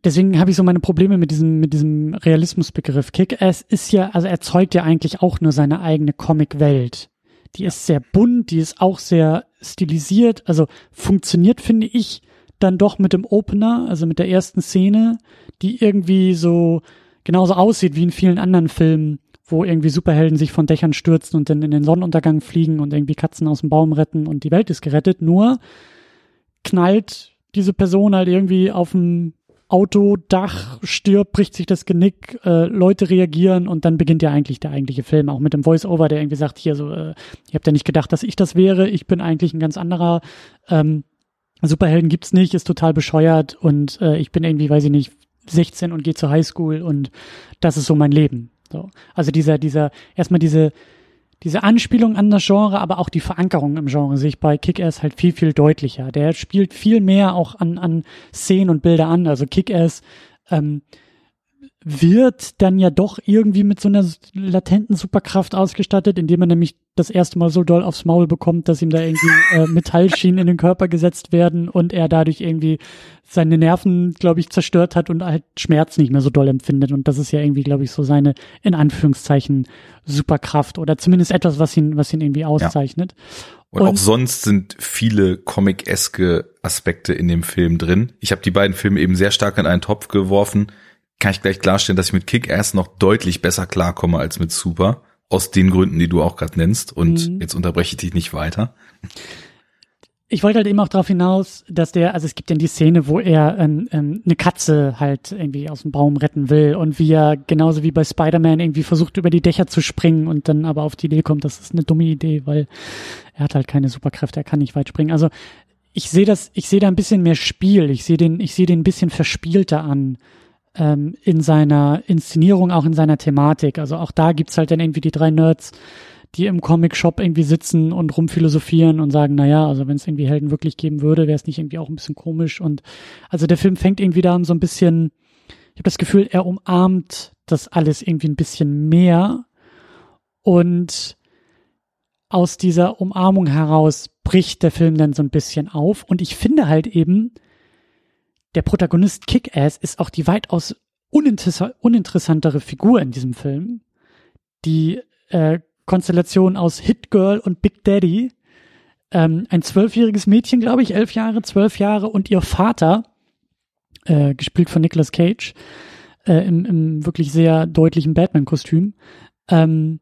deswegen habe ich so meine Probleme mit diesem, mit diesem Realismusbegriff. Kick-Ass ist ja, also erzeugt ja eigentlich auch nur seine eigene Comic-Welt. Die ist sehr bunt, die ist auch sehr stilisiert, also funktioniert, finde ich, dann doch mit dem Opener, also mit der ersten Szene, die irgendwie so genauso aussieht wie in vielen anderen Filmen, wo irgendwie Superhelden sich von Dächern stürzen und dann in den Sonnenuntergang fliegen und irgendwie Katzen aus dem Baum retten und die Welt ist gerettet. Nur knallt diese Person halt irgendwie auf dem Autodach, stirbt, bricht sich das Genick, äh, Leute reagieren und dann beginnt ja eigentlich der eigentliche Film, auch mit dem Voice-Over, der irgendwie sagt, hier so, äh, ihr habt ja nicht gedacht, dass ich das wäre, ich bin eigentlich ein ganz anderer, ähm, Superhelden gibt's nicht, ist total bescheuert und äh, ich bin irgendwie, weiß ich nicht, 16 und gehe zur Highschool und das ist so mein Leben. So. Also dieser, dieser, erstmal diese, diese Anspielung an das Genre, aber auch die Verankerung im Genre sehe ich bei Kick-Ass halt viel, viel deutlicher. Der spielt viel mehr auch an, an Szenen und Bilder an. Also Kick-Ass ähm, wird dann ja doch irgendwie mit so einer latenten Superkraft ausgestattet, indem er nämlich das erste Mal so doll aufs Maul bekommt, dass ihm da irgendwie äh, Metallschienen in den Körper gesetzt werden und er dadurch irgendwie seine Nerven, glaube ich, zerstört hat und halt Schmerz nicht mehr so doll empfindet. Und das ist ja irgendwie, glaube ich, so seine, in Anführungszeichen, Superkraft oder zumindest etwas, was ihn, was ihn irgendwie auszeichnet. Ja. Und, und, auch sonst sind viele comic-eske Aspekte in dem Film drin. Ich habe die beiden Filme eben sehr stark in einen Topf geworfen kann ich gleich klarstellen, dass ich mit Kick-Ass noch deutlich besser klarkomme als mit Super. Aus den Gründen, die du auch gerade nennst. Und mhm. jetzt unterbreche ich dich nicht weiter. ich wollte halt eben auch darauf hinaus, dass der, also es gibt ja die Szene, wo er ähm, ähm, eine Katze halt irgendwie aus dem Baum retten will und wie er genauso wie bei Spider-Man irgendwie versucht über die Dächer zu springen und dann aber auf die Idee kommt, das ist eine dumme Idee, weil er hat halt keine Superkräfte, er kann nicht weit springen. Also ich sehe das, ich sehe da ein bisschen mehr Spiel, ich sehe den, ich sehe den ein bisschen verspielter an ähm, in seiner Inszenierung, auch in seiner Thematik. Also auch da gibt's halt dann irgendwie die drei Nerds, die im Comic-Shop irgendwie sitzen und rumphilosophieren und sagen, na ja, also wenn es irgendwie Helden wirklich geben würde, wäre es nicht irgendwie auch ein bisschen komisch. Und also der Film fängt irgendwie da so ein bisschen, ich habe das Gefühl, er umarmt das alles irgendwie ein bisschen mehr. Und aus dieser Umarmung heraus bricht der Film dann so ein bisschen auf. Und ich finde halt eben, der Protagonist Kick-Ass ist auch die weitaus uninteressantere Figur in diesem Film. Die äh, Konstellation aus Hit Girl und Big Daddy. Ähm, ein zwölfjähriges Mädchen, glaube ich, elf Jahre, zwölf Jahre und ihr Vater, äh, gespielt von Nicolas Cage, äh, im, im wirklich sehr deutlichen Batman-Kostüm. Ähm,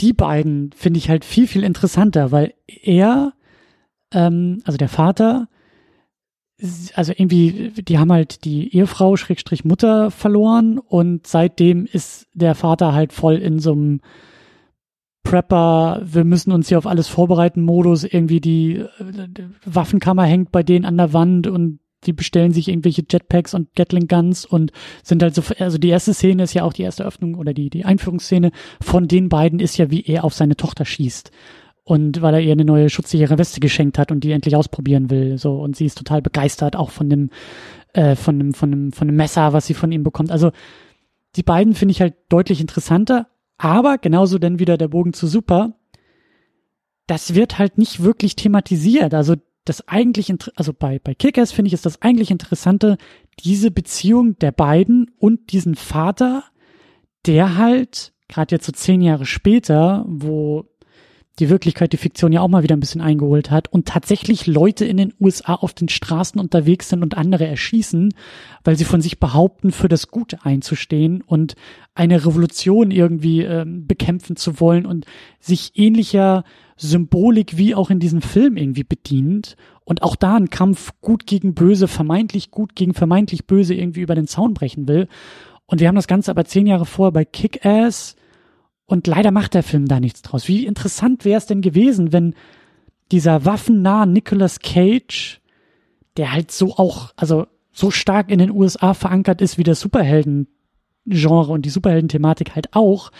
die beiden finde ich halt viel, viel interessanter, weil er, ähm, also der Vater, also irgendwie, die haben halt die Ehefrau, Schrägstrich Mutter verloren und seitdem ist der Vater halt voll in so einem Prepper, wir müssen uns hier auf alles vorbereiten Modus, irgendwie die äh, Waffenkammer hängt bei denen an der Wand und die bestellen sich irgendwelche Jetpacks und Gatling Guns und sind halt so, also die erste Szene ist ja auch die erste Öffnung oder die, die Einführungsszene von den beiden ist ja, wie er auf seine Tochter schießt. Und weil er ihr eine neue schutzsichere Weste geschenkt hat und die endlich ausprobieren will, so. Und sie ist total begeistert, auch von dem, äh, von dem, von dem, von dem Messer, was sie von ihm bekommt. Also, die beiden finde ich halt deutlich interessanter, aber genauso dann wieder der Bogen zu Super. Das wird halt nicht wirklich thematisiert. Also das eigentlich, also bei, bei Kickers finde ich ist das eigentlich Interessante, diese Beziehung der beiden und diesen Vater, der halt, gerade jetzt so zehn Jahre später, wo die Wirklichkeit die Fiktion ja auch mal wieder ein bisschen eingeholt hat und tatsächlich Leute in den USA auf den Straßen unterwegs sind und andere erschießen, weil sie von sich behaupten, für das Gute einzustehen und eine Revolution irgendwie äh, bekämpfen zu wollen und sich ähnlicher Symbolik wie auch in diesem Film irgendwie bedient und auch da einen Kampf gut gegen böse, vermeintlich gut gegen vermeintlich böse irgendwie über den Zaun brechen will. Und wir haben das Ganze aber zehn Jahre vorher bei Kick-Ass und leider macht der Film da nichts draus. Wie interessant wäre es denn gewesen, wenn dieser waffennah Nicolas Cage, der halt so auch, also so stark in den USA verankert ist wie das Superhelden-Genre und die Superhelden-Thematik halt auch,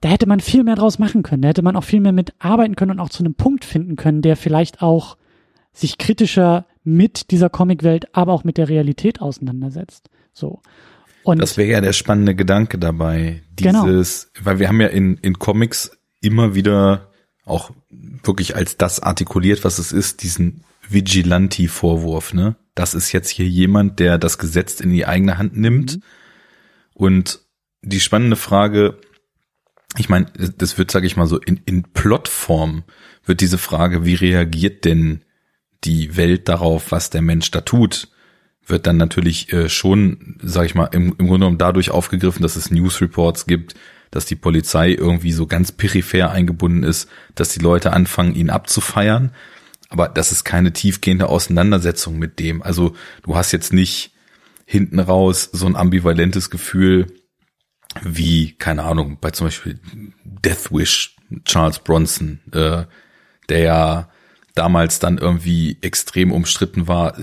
da hätte man viel mehr draus machen können. Da hätte man auch viel mehr mit arbeiten können und auch zu einem Punkt finden können, der vielleicht auch sich kritischer mit dieser Comicwelt, aber auch mit der Realität auseinandersetzt. So. Und das wäre ja der spannende Gedanke dabei. Genau. Dieses, genau. weil wir haben ja in, in Comics immer wieder auch wirklich als das artikuliert, was es ist, diesen Vigilanti-Vorwurf, ne? Das ist jetzt hier jemand, der das Gesetz in die eigene Hand nimmt. Mhm. Und die spannende Frage, ich meine, das wird, sage ich mal so, in, in Plotform wird diese Frage, wie reagiert denn die Welt darauf, was der Mensch da tut, wird dann natürlich äh, schon, sag ich mal, im, im Grunde genommen dadurch aufgegriffen, dass es News Reports gibt, dass die Polizei irgendwie so ganz peripher eingebunden ist, dass die Leute anfangen, ihn abzufeiern. Aber das ist keine tiefgehende Auseinandersetzung mit dem. Also du hast jetzt nicht hinten raus so ein ambivalentes Gefühl wie, keine Ahnung, bei zum Beispiel Death Wish, Charles Bronson, äh, der ja damals dann irgendwie extrem umstritten war,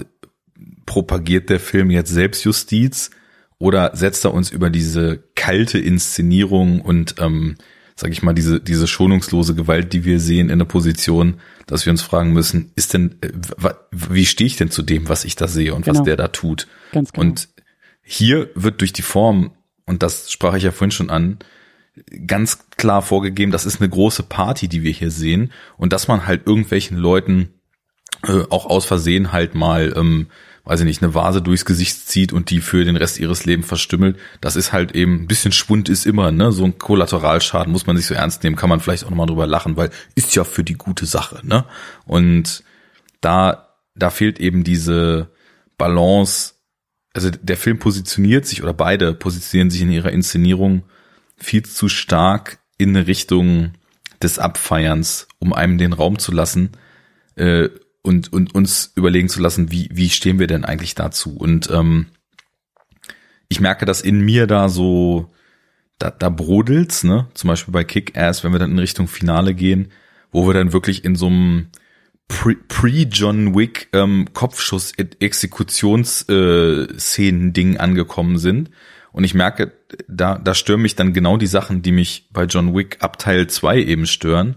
propagiert der Film jetzt Selbstjustiz oder setzt er uns über diese kalte Inszenierung und ähm, sag ich mal, diese, diese schonungslose Gewalt, die wir sehen, in der Position, dass wir uns fragen müssen, ist denn, äh, wie stehe ich denn zu dem, was ich da sehe und genau. was der da tut? Ganz genau. Und hier wird durch die Form, und das sprach ich ja vorhin schon an, ganz klar vorgegeben, das ist eine große Party, die wir hier sehen und dass man halt irgendwelchen Leuten äh, auch aus Versehen halt mal ähm, weiß ich nicht, eine Vase durchs Gesicht zieht und die für den Rest ihres Lebens verstümmelt. Das ist halt eben, ein bisschen Schwund ist immer, ne? So ein Kollateralschaden muss man nicht so ernst nehmen, kann man vielleicht auch nochmal drüber lachen, weil ist ja für die gute Sache, ne? Und da, da fehlt eben diese Balance. Also der Film positioniert sich oder beide positionieren sich in ihrer Inszenierung viel zu stark in eine Richtung des Abfeierns, um einem den Raum zu lassen, äh, und, und uns überlegen zu lassen, wie, wie stehen wir denn eigentlich dazu? Und ähm, ich merke, dass in mir da so, da, da brodelt's, ne? Zum Beispiel bei Kick-Ass, wenn wir dann in Richtung Finale gehen, wo wir dann wirklich in so einem Pre-John Wick ähm, Kopfschuss-Exekutions-Szenen-Ding äh, angekommen sind. Und ich merke, da, da stören mich dann genau die Sachen, die mich bei John Wick ab Teil 2 eben stören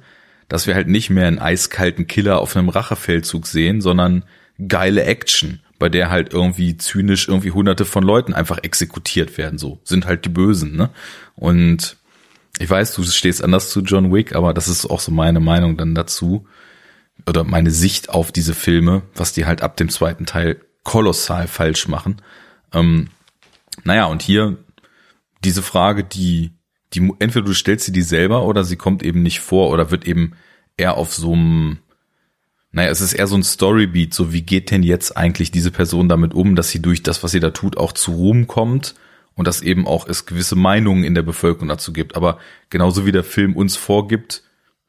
dass wir halt nicht mehr einen eiskalten Killer auf einem Rachefeldzug sehen, sondern geile Action, bei der halt irgendwie zynisch irgendwie hunderte von Leuten einfach exekutiert werden, so. Sind halt die Bösen, ne? Und ich weiß, du stehst anders zu John Wick, aber das ist auch so meine Meinung dann dazu. Oder meine Sicht auf diese Filme, was die halt ab dem zweiten Teil kolossal falsch machen. Ähm, naja, und hier diese Frage, die die entweder du stellst sie die selber oder sie kommt eben nicht vor oder wird eben eher auf so einem naja, es ist eher so ein Storybeat, so wie geht denn jetzt eigentlich diese Person damit um, dass sie durch das, was sie da tut, auch zu Ruhm kommt und dass eben auch es gewisse Meinungen in der Bevölkerung dazu gibt. Aber genauso wie der Film uns vorgibt,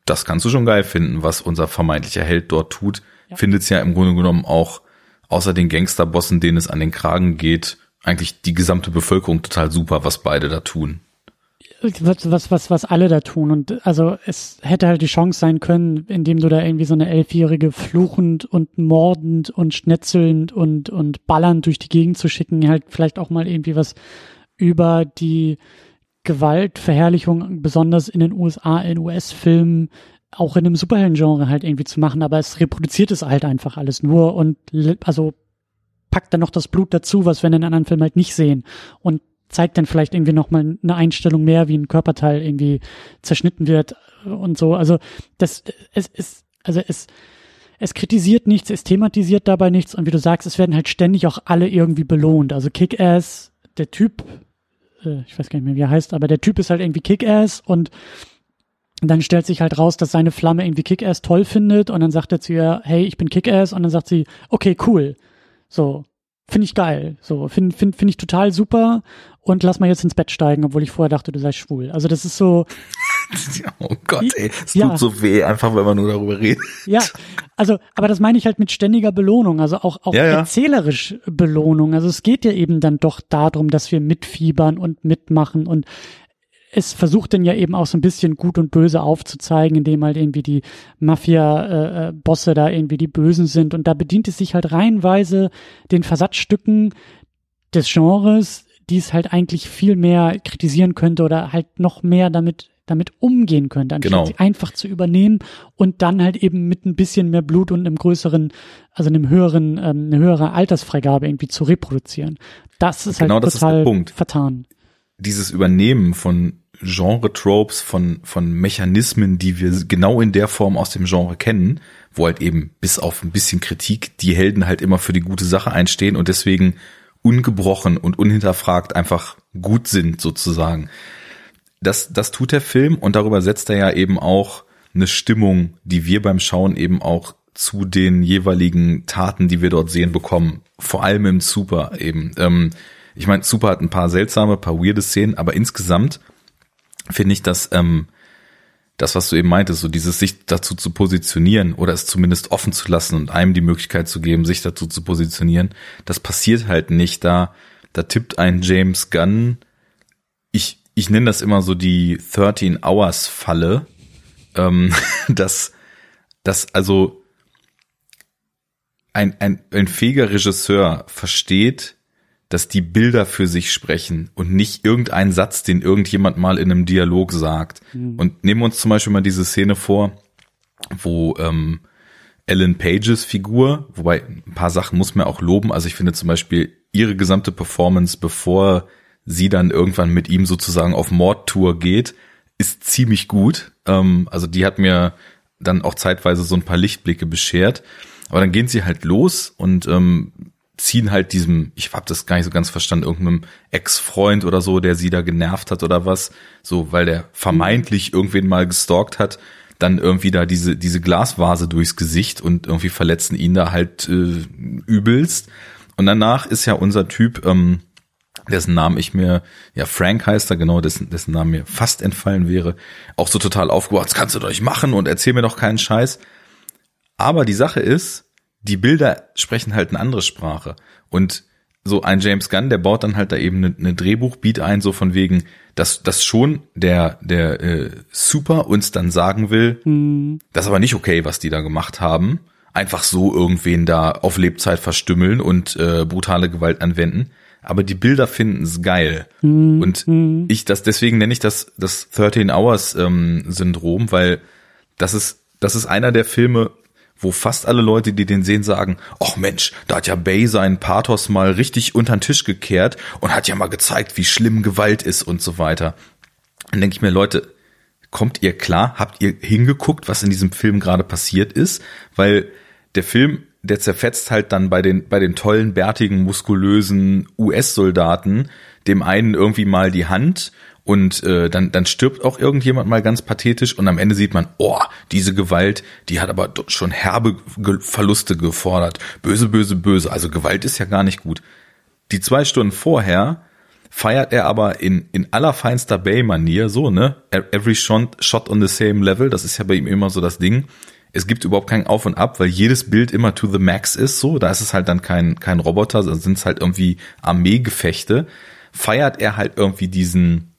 das kannst du schon geil finden, was unser vermeintlicher Held dort tut, ja. findet es ja im Grunde genommen auch außer den Gangsterbossen, denen es an den Kragen geht, eigentlich die gesamte Bevölkerung total super, was beide da tun was, was, was, was alle da tun. Und also es hätte halt die Chance sein können, indem du da irgendwie so eine Elfjährige fluchend und mordend und schnetzelnd und, und ballernd durch die Gegend zu schicken, halt vielleicht auch mal irgendwie was über die Gewaltverherrlichung, besonders in den USA, in US-Filmen, auch in einem Superhelden-Genre halt irgendwie zu machen, aber es reproduziert es halt einfach alles nur und also packt dann noch das Blut dazu, was wir in den anderen Filmen halt nicht sehen. Und zeigt dann vielleicht irgendwie nochmal eine Einstellung mehr, wie ein Körperteil irgendwie zerschnitten wird und so. Also das es ist, also es, es kritisiert nichts, es thematisiert dabei nichts und wie du sagst, es werden halt ständig auch alle irgendwie belohnt. Also Kick-Ass, der Typ, äh, ich weiß gar nicht mehr, wie er heißt, aber der Typ ist halt irgendwie Kick-Ass und dann stellt sich halt raus, dass seine Flamme irgendwie Kick-Ass toll findet und dann sagt er zu ihr, hey, ich bin Kick-Ass und dann sagt sie, okay, cool. So, finde ich geil. So, finde find, find ich total super und lass mal jetzt ins Bett steigen, obwohl ich vorher dachte, du seist schwul. Also das ist so. oh Gott, ey, es ja. tut so weh, einfach wenn man nur darüber redet. Ja, also, aber das meine ich halt mit ständiger Belohnung, also auch, auch ja, ja. erzählerisch Belohnung. Also es geht ja eben dann doch darum, dass wir mitfiebern und mitmachen und es versucht dann ja eben auch so ein bisschen gut und böse aufzuzeigen, indem halt irgendwie die Mafia-Bosse äh, da irgendwie die Bösen sind. Und da bedient es sich halt reihenweise den Versatzstücken des Genres, die es halt eigentlich viel mehr kritisieren könnte oder halt noch mehr damit damit umgehen könnte, anstatt genau. sie einfach zu übernehmen und dann halt eben mit ein bisschen mehr Blut und einem größeren, also einem höheren, ähm, eine höhere Altersfreigabe irgendwie zu reproduzieren. Das ist genau halt total ist vertan dieses Übernehmen von Genre-Tropes, von, von Mechanismen, die wir genau in der Form aus dem Genre kennen, wo halt eben bis auf ein bisschen Kritik die Helden halt immer für die gute Sache einstehen und deswegen ungebrochen und unhinterfragt einfach gut sind sozusagen. Das, das tut der Film und darüber setzt er ja eben auch eine Stimmung, die wir beim Schauen eben auch zu den jeweiligen Taten, die wir dort sehen, bekommen. Vor allem im Super eben. Ähm, ich meine, Super hat ein paar seltsame, paar weirde Szenen, aber insgesamt finde ich, dass ähm, das, was du eben meintest, so dieses sich dazu zu positionieren oder es zumindest offen zu lassen und einem die Möglichkeit zu geben, sich dazu zu positionieren, das passiert halt nicht. Da, da tippt ein James Gunn, ich, ich nenne das immer so die 13 Hours Falle, ähm, dass, dass also ein, ein, ein fähiger Regisseur versteht, dass die Bilder für sich sprechen und nicht irgendein Satz, den irgendjemand mal in einem Dialog sagt. Mhm. Und nehmen wir uns zum Beispiel mal diese Szene vor, wo ähm, Ellen Pages Figur, wobei ein paar Sachen muss man auch loben. Also ich finde zum Beispiel ihre gesamte Performance, bevor sie dann irgendwann mit ihm sozusagen auf Mordtour geht, ist ziemlich gut. Ähm, also die hat mir dann auch zeitweise so ein paar Lichtblicke beschert. Aber dann gehen sie halt los und ähm, ziehen halt diesem, ich hab das gar nicht so ganz verstanden, irgendeinem Ex-Freund oder so, der sie da genervt hat oder was, so, weil der vermeintlich irgendwen mal gestalkt hat, dann irgendwie da diese, diese Glasvase durchs Gesicht und irgendwie verletzen ihn da halt äh, übelst. Und danach ist ja unser Typ, ähm, dessen Namen ich mir, ja, Frank heißt er, genau, dessen, dessen Namen mir fast entfallen wäre, auch so total aufgebaut, das kannst du doch nicht machen und erzähl mir doch keinen Scheiß. Aber die Sache ist, die Bilder sprechen halt eine andere Sprache. Und so ein James Gunn, der baut dann halt da eben eine, eine Drehbuchbeat ein, so von wegen, dass das schon der der äh, Super uns dann sagen will, mhm. das ist aber nicht okay, was die da gemacht haben. Einfach so irgendwen da auf Lebzeit verstümmeln und äh, brutale Gewalt anwenden. Aber die Bilder finden es geil. Mhm. Und mhm. ich das, deswegen nenne ich das das 13 Hours ähm, Syndrom, weil das ist, das ist einer der Filme, wo fast alle Leute, die den sehen, sagen, ach Mensch, da hat ja Bay seinen Pathos mal richtig unter den Tisch gekehrt und hat ja mal gezeigt, wie schlimm Gewalt ist und so weiter. Dann denke ich mir, Leute, kommt ihr klar? Habt ihr hingeguckt, was in diesem Film gerade passiert ist? Weil der Film, der zerfetzt halt dann bei den, bei den tollen, bärtigen, muskulösen US-Soldaten dem einen irgendwie mal die Hand und äh, dann, dann stirbt auch irgendjemand mal ganz pathetisch und am Ende sieht man, oh, diese Gewalt, die hat aber schon herbe Verluste gefordert. Böse, böse, böse. Also Gewalt ist ja gar nicht gut. Die zwei Stunden vorher feiert er aber in, in allerfeinster Bay-Manier, so, ne? Every shot, shot on the same level, das ist ja bei ihm immer so das Ding. Es gibt überhaupt kein Auf und Ab, weil jedes Bild immer to the max ist, so. Da ist es halt dann kein, kein Roboter, sondern sind es halt irgendwie Armeegefechte. Feiert er halt irgendwie diesen,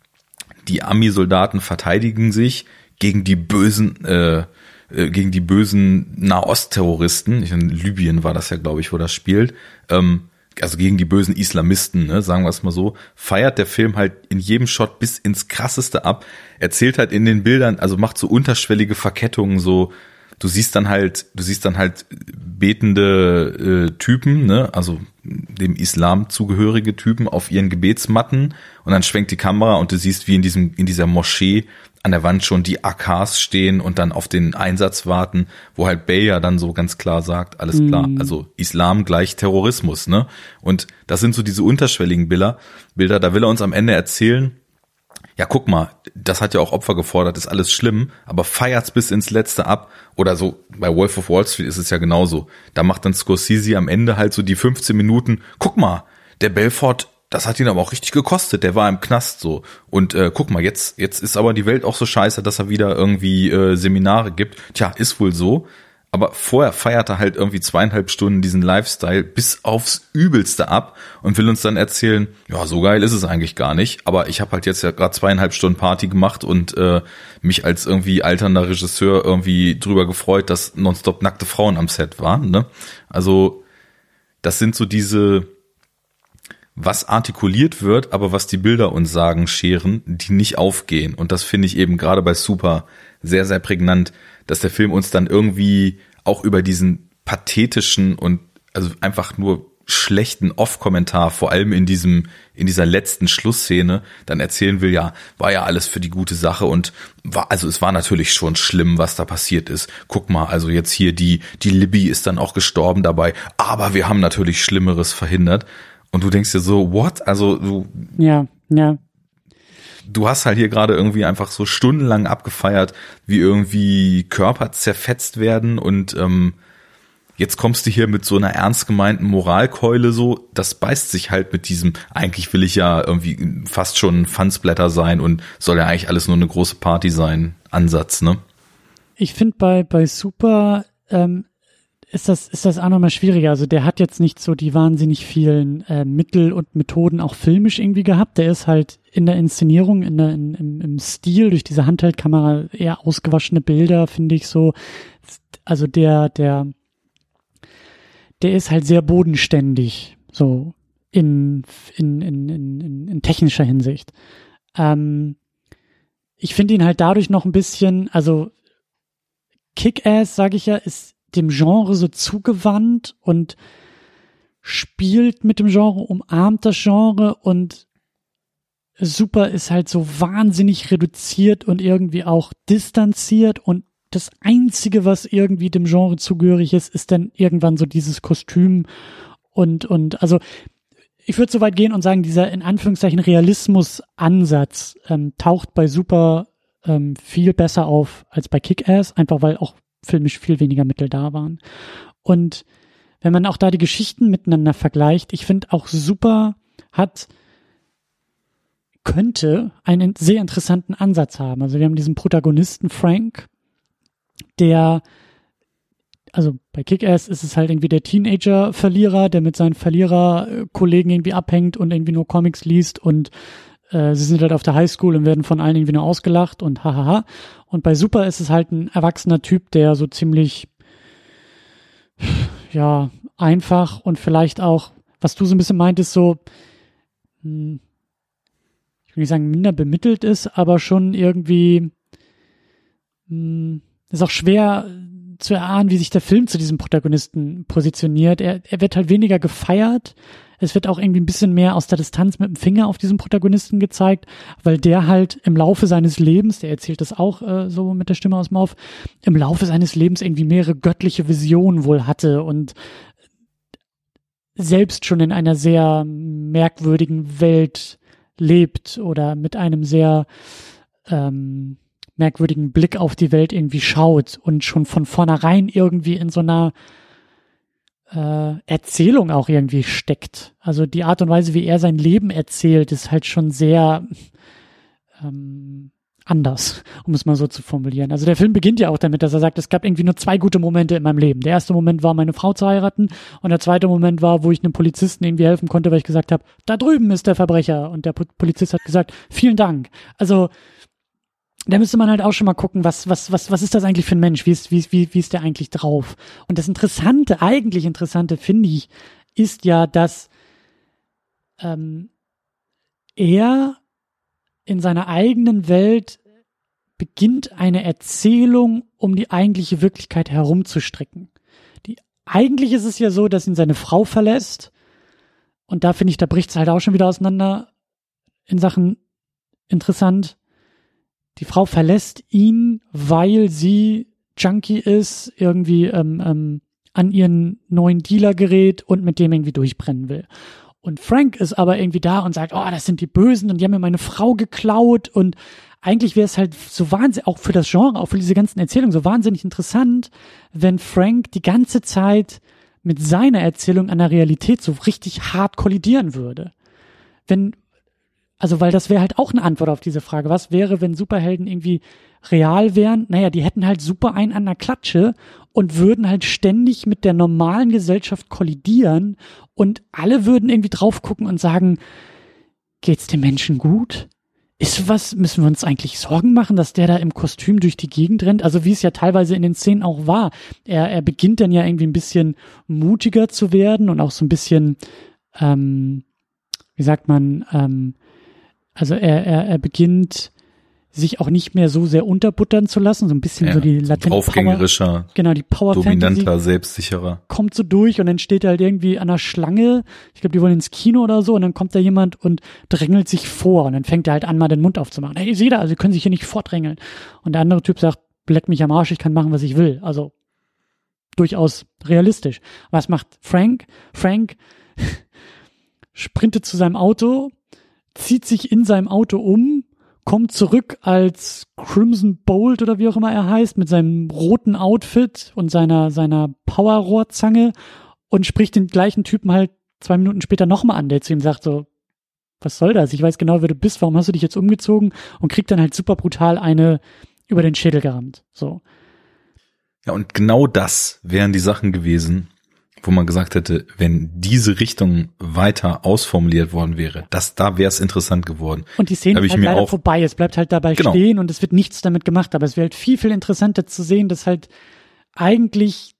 die Ami-Soldaten verteidigen sich gegen die bösen, äh, äh, gegen die bösen Nahost-Terroristen. In Libyen war das ja, glaube ich, wo das spielt. Ähm, also gegen die bösen Islamisten, ne, sagen wir es mal so, feiert der Film halt in jedem Shot bis ins krasseste ab, erzählt halt in den Bildern, also macht so unterschwellige Verkettungen, so du siehst dann halt, du siehst dann halt betende äh, Typen, ne, also dem Islam zugehörige Typen auf ihren Gebetsmatten und dann schwenkt die Kamera und du siehst, wie in diesem in dieser Moschee an der Wand schon die AKs stehen und dann auf den Einsatz warten, wo halt Bay ja dann so ganz klar sagt, alles klar, mhm. also Islam gleich Terrorismus, ne? Und das sind so diese unterschwelligen Bilder, Bilder, da will er uns am Ende erzählen, ja, guck mal, das hat ja auch Opfer gefordert, ist alles schlimm, aber feiert's bis ins Letzte ab. Oder so, bei Wolf of Wall Street ist es ja genauso. Da macht dann Scorsese am Ende halt so die 15 Minuten, guck mal, der Belfort, das hat ihn aber auch richtig gekostet, der war im Knast so. Und äh, guck mal, jetzt, jetzt ist aber die Welt auch so scheiße, dass er wieder irgendwie äh, Seminare gibt. Tja, ist wohl so. Aber vorher feiert er halt irgendwie zweieinhalb Stunden diesen Lifestyle bis aufs Übelste ab und will uns dann erzählen, ja, so geil ist es eigentlich gar nicht. Aber ich habe halt jetzt ja gerade zweieinhalb Stunden Party gemacht und äh, mich als irgendwie alternder Regisseur irgendwie drüber gefreut, dass nonstop nackte Frauen am Set waren. Ne? Also das sind so diese, was artikuliert wird, aber was die Bilder uns sagen, Scheren, die nicht aufgehen. Und das finde ich eben gerade bei Super sehr, sehr prägnant dass der Film uns dann irgendwie auch über diesen pathetischen und also einfach nur schlechten Off-Kommentar, vor allem in diesem, in dieser letzten Schlussszene, dann erzählen will, ja, war ja alles für die gute Sache und war, also es war natürlich schon schlimm, was da passiert ist. Guck mal, also jetzt hier die, die Libby ist dann auch gestorben dabei, aber wir haben natürlich Schlimmeres verhindert. Und du denkst dir so, what? Also du. Ja, ja du hast halt hier gerade irgendwie einfach so stundenlang abgefeiert, wie irgendwie Körper zerfetzt werden und ähm, jetzt kommst du hier mit so einer ernst gemeinten Moralkeule so, das beißt sich halt mit diesem, eigentlich will ich ja irgendwie fast schon Fansblätter sein und soll ja eigentlich alles nur eine große Party sein, Ansatz, ne? Ich finde bei, bei Super, ähm, ist das, ist das auch nochmal schwieriger. Also der hat jetzt nicht so die wahnsinnig vielen äh, Mittel und Methoden auch filmisch irgendwie gehabt. Der ist halt in der Inszenierung, in der, in, im, im Stil durch diese Handheldkamera eher ausgewaschene Bilder, finde ich so. Also der, der, der ist halt sehr bodenständig, so in, in, in, in, in technischer Hinsicht. Ähm, ich finde ihn halt dadurch noch ein bisschen, also Kick-Ass, sage ich ja, ist dem Genre so zugewandt und spielt mit dem Genre, umarmt das Genre und Super ist halt so wahnsinnig reduziert und irgendwie auch distanziert und das einzige, was irgendwie dem Genre zugehörig ist, ist dann irgendwann so dieses Kostüm und und also ich würde so weit gehen und sagen, dieser in Anführungszeichen Realismus-Ansatz ähm, taucht bei Super ähm, viel besser auf als bei Kick-Ass, einfach weil auch filmisch viel weniger Mittel da waren. Und wenn man auch da die Geschichten miteinander vergleicht, ich finde auch Super hat könnte einen sehr interessanten Ansatz haben. Also wir haben diesen Protagonisten Frank, der also bei Kick-Ass ist es halt irgendwie der Teenager-Verlierer, der mit seinen Verlierer-Kollegen irgendwie abhängt und irgendwie nur Comics liest und äh, sie sind halt auf der Highschool und werden von allen irgendwie nur ausgelacht und hahaha. Und bei Super ist es halt ein erwachsener Typ, der so ziemlich, ja, einfach und vielleicht auch, was du so ein bisschen meintest, so, hm, ich will nicht sagen minder bemittelt ist, aber schon irgendwie, hm, ist auch schwer zu erahnen, wie sich der Film zu diesem Protagonisten positioniert. Er, er wird halt weniger gefeiert. Es wird auch irgendwie ein bisschen mehr aus der Distanz mit dem Finger auf diesen Protagonisten gezeigt, weil der halt im Laufe seines Lebens, der erzählt das auch äh, so mit der Stimme aus dem Auf, im Laufe seines Lebens irgendwie mehrere göttliche Visionen wohl hatte und selbst schon in einer sehr merkwürdigen Welt lebt oder mit einem sehr ähm, merkwürdigen Blick auf die Welt irgendwie schaut und schon von vornherein irgendwie in so einer äh, Erzählung auch irgendwie steckt. Also die Art und Weise, wie er sein Leben erzählt, ist halt schon sehr ähm, anders, um es mal so zu formulieren. Also der Film beginnt ja auch damit, dass er sagt, es gab irgendwie nur zwei gute Momente in meinem Leben. Der erste Moment war, meine Frau zu heiraten und der zweite Moment war, wo ich einem Polizisten irgendwie helfen konnte, weil ich gesagt habe, da drüben ist der Verbrecher und der Polizist hat gesagt, vielen Dank. Also da müsste man halt auch schon mal gucken, was, was, was, was ist das eigentlich für ein Mensch? Wie ist, wie, wie, wie ist der eigentlich drauf? Und das Interessante, eigentlich Interessante, finde ich, ist ja, dass ähm, er in seiner eigenen Welt beginnt eine Erzählung, um die eigentliche Wirklichkeit herumzustricken. Die, eigentlich ist es ja so, dass ihn seine Frau verlässt. Und da finde ich, da bricht es halt auch schon wieder auseinander in Sachen interessant. Die Frau verlässt ihn, weil sie Junkie ist, irgendwie ähm, ähm, an ihren neuen Dealer gerät und mit dem irgendwie durchbrennen will. Und Frank ist aber irgendwie da und sagt, oh, das sind die Bösen und die haben mir meine Frau geklaut und eigentlich wäre es halt so wahnsinnig, auch für das Genre, auch für diese ganzen Erzählungen, so wahnsinnig interessant, wenn Frank die ganze Zeit mit seiner Erzählung an der Realität so richtig hart kollidieren würde. Wenn also, weil das wäre halt auch eine Antwort auf diese Frage. Was wäre, wenn Superhelden irgendwie real wären? Naja, die hätten halt super einen an der Klatsche und würden halt ständig mit der normalen Gesellschaft kollidieren und alle würden irgendwie drauf gucken und sagen, geht's dem Menschen gut? Ist was, müssen wir uns eigentlich Sorgen machen, dass der da im Kostüm durch die Gegend rennt? Also wie es ja teilweise in den Szenen auch war. Er, er beginnt dann ja irgendwie ein bisschen mutiger zu werden und auch so ein bisschen, ähm, wie sagt man, ähm, also er, er, er beginnt sich auch nicht mehr so sehr unterbuttern zu lassen, so ein bisschen ja, so die latente aufgängerischer, Power, genau die Power dominanter, Fantasy selbstsicherer kommt so durch und dann steht er halt irgendwie an der Schlange. Ich glaube, die wollen ins Kino oder so und dann kommt da jemand und drängelt sich vor und dann fängt er halt an, mal den Mund aufzumachen. Hey, seht ihr, also Sie können sich hier nicht vordrängeln. Und der andere Typ sagt, bleck mich am Arsch, ich kann machen, was ich will. Also durchaus realistisch. Was macht Frank? Frank sprintet zu seinem Auto, zieht sich in seinem Auto um, kommt zurück als Crimson Bolt oder wie auch immer er heißt, mit seinem roten Outfit und seiner, seiner Powerrohrzange und spricht den gleichen Typen halt zwei Minuten später nochmal an, der zu ihm sagt so, was soll das? Ich weiß genau, wer du bist, warum hast du dich jetzt umgezogen? Und kriegt dann halt super brutal eine über den Schädel gerammt. So. Ja, und genau das wären die Sachen gewesen, wo man gesagt hätte, wenn diese Richtung weiter ausformuliert worden wäre, das, da wäre es interessant geworden. Und die Szene ist halt leider vorbei, es bleibt halt dabei genau. stehen und es wird nichts damit gemacht, aber es wäre halt viel, viel interessanter zu sehen, dass halt eigentlich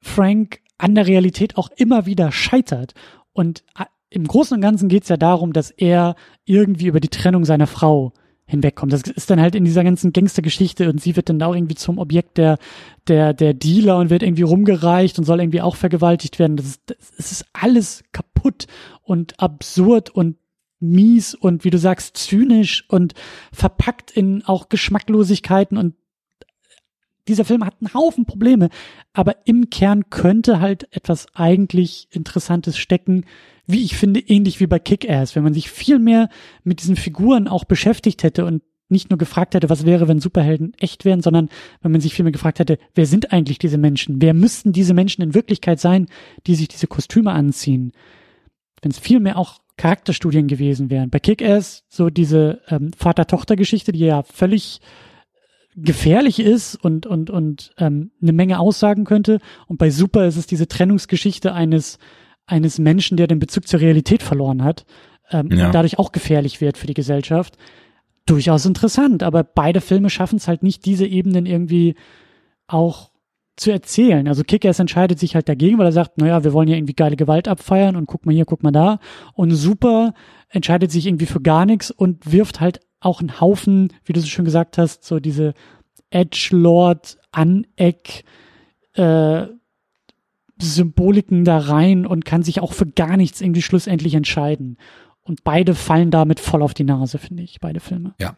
Frank an der Realität auch immer wieder scheitert. Und äh, im Großen und Ganzen geht es ja darum, dass er irgendwie über die Trennung seiner Frau hinwegkommt. Das ist dann halt in dieser ganzen Gangstergeschichte und sie wird dann auch irgendwie zum Objekt der, der, der Dealer und wird irgendwie rumgereicht und soll irgendwie auch vergewaltigt werden. Das ist, das ist alles kaputt und absurd und mies und wie du sagst, zynisch und verpackt in auch Geschmacklosigkeiten und dieser Film hat einen Haufen Probleme, aber im Kern könnte halt etwas eigentlich Interessantes stecken, wie ich finde, ähnlich wie bei Kick-Ass, wenn man sich viel mehr mit diesen Figuren auch beschäftigt hätte und nicht nur gefragt hätte, was wäre, wenn Superhelden echt wären, sondern wenn man sich viel mehr gefragt hätte, wer sind eigentlich diese Menschen? Wer müssten diese Menschen in Wirklichkeit sein, die sich diese Kostüme anziehen? Wenn es viel mehr auch Charakterstudien gewesen wären. Bei Kick-Ass so diese ähm, Vater-Tochter-Geschichte, die ja völlig gefährlich ist und und und ähm, eine Menge aussagen könnte. Und bei Super ist es diese Trennungsgeschichte eines eines Menschen, der den Bezug zur Realität verloren hat ähm, Ja. und dadurch auch gefährlich wird für die Gesellschaft. Durchaus interessant, aber beide Filme schaffen es halt nicht, diese Ebenen irgendwie auch zu erzählen. Also Kick-Ass entscheidet sich halt dagegen, weil er sagt, naja, wir wollen ja irgendwie geile Gewalt abfeiern und guck mal hier, guck mal da. Und Super entscheidet sich irgendwie für gar nichts und wirft halt auch einen Haufen, wie du so schön gesagt hast, so diese Edgelord, Aneck, äh, Symboliken da rein und kann sich auch für gar nichts irgendwie schlussendlich entscheiden. Und beide fallen damit voll auf die Nase, finde ich, beide Filme. Ja.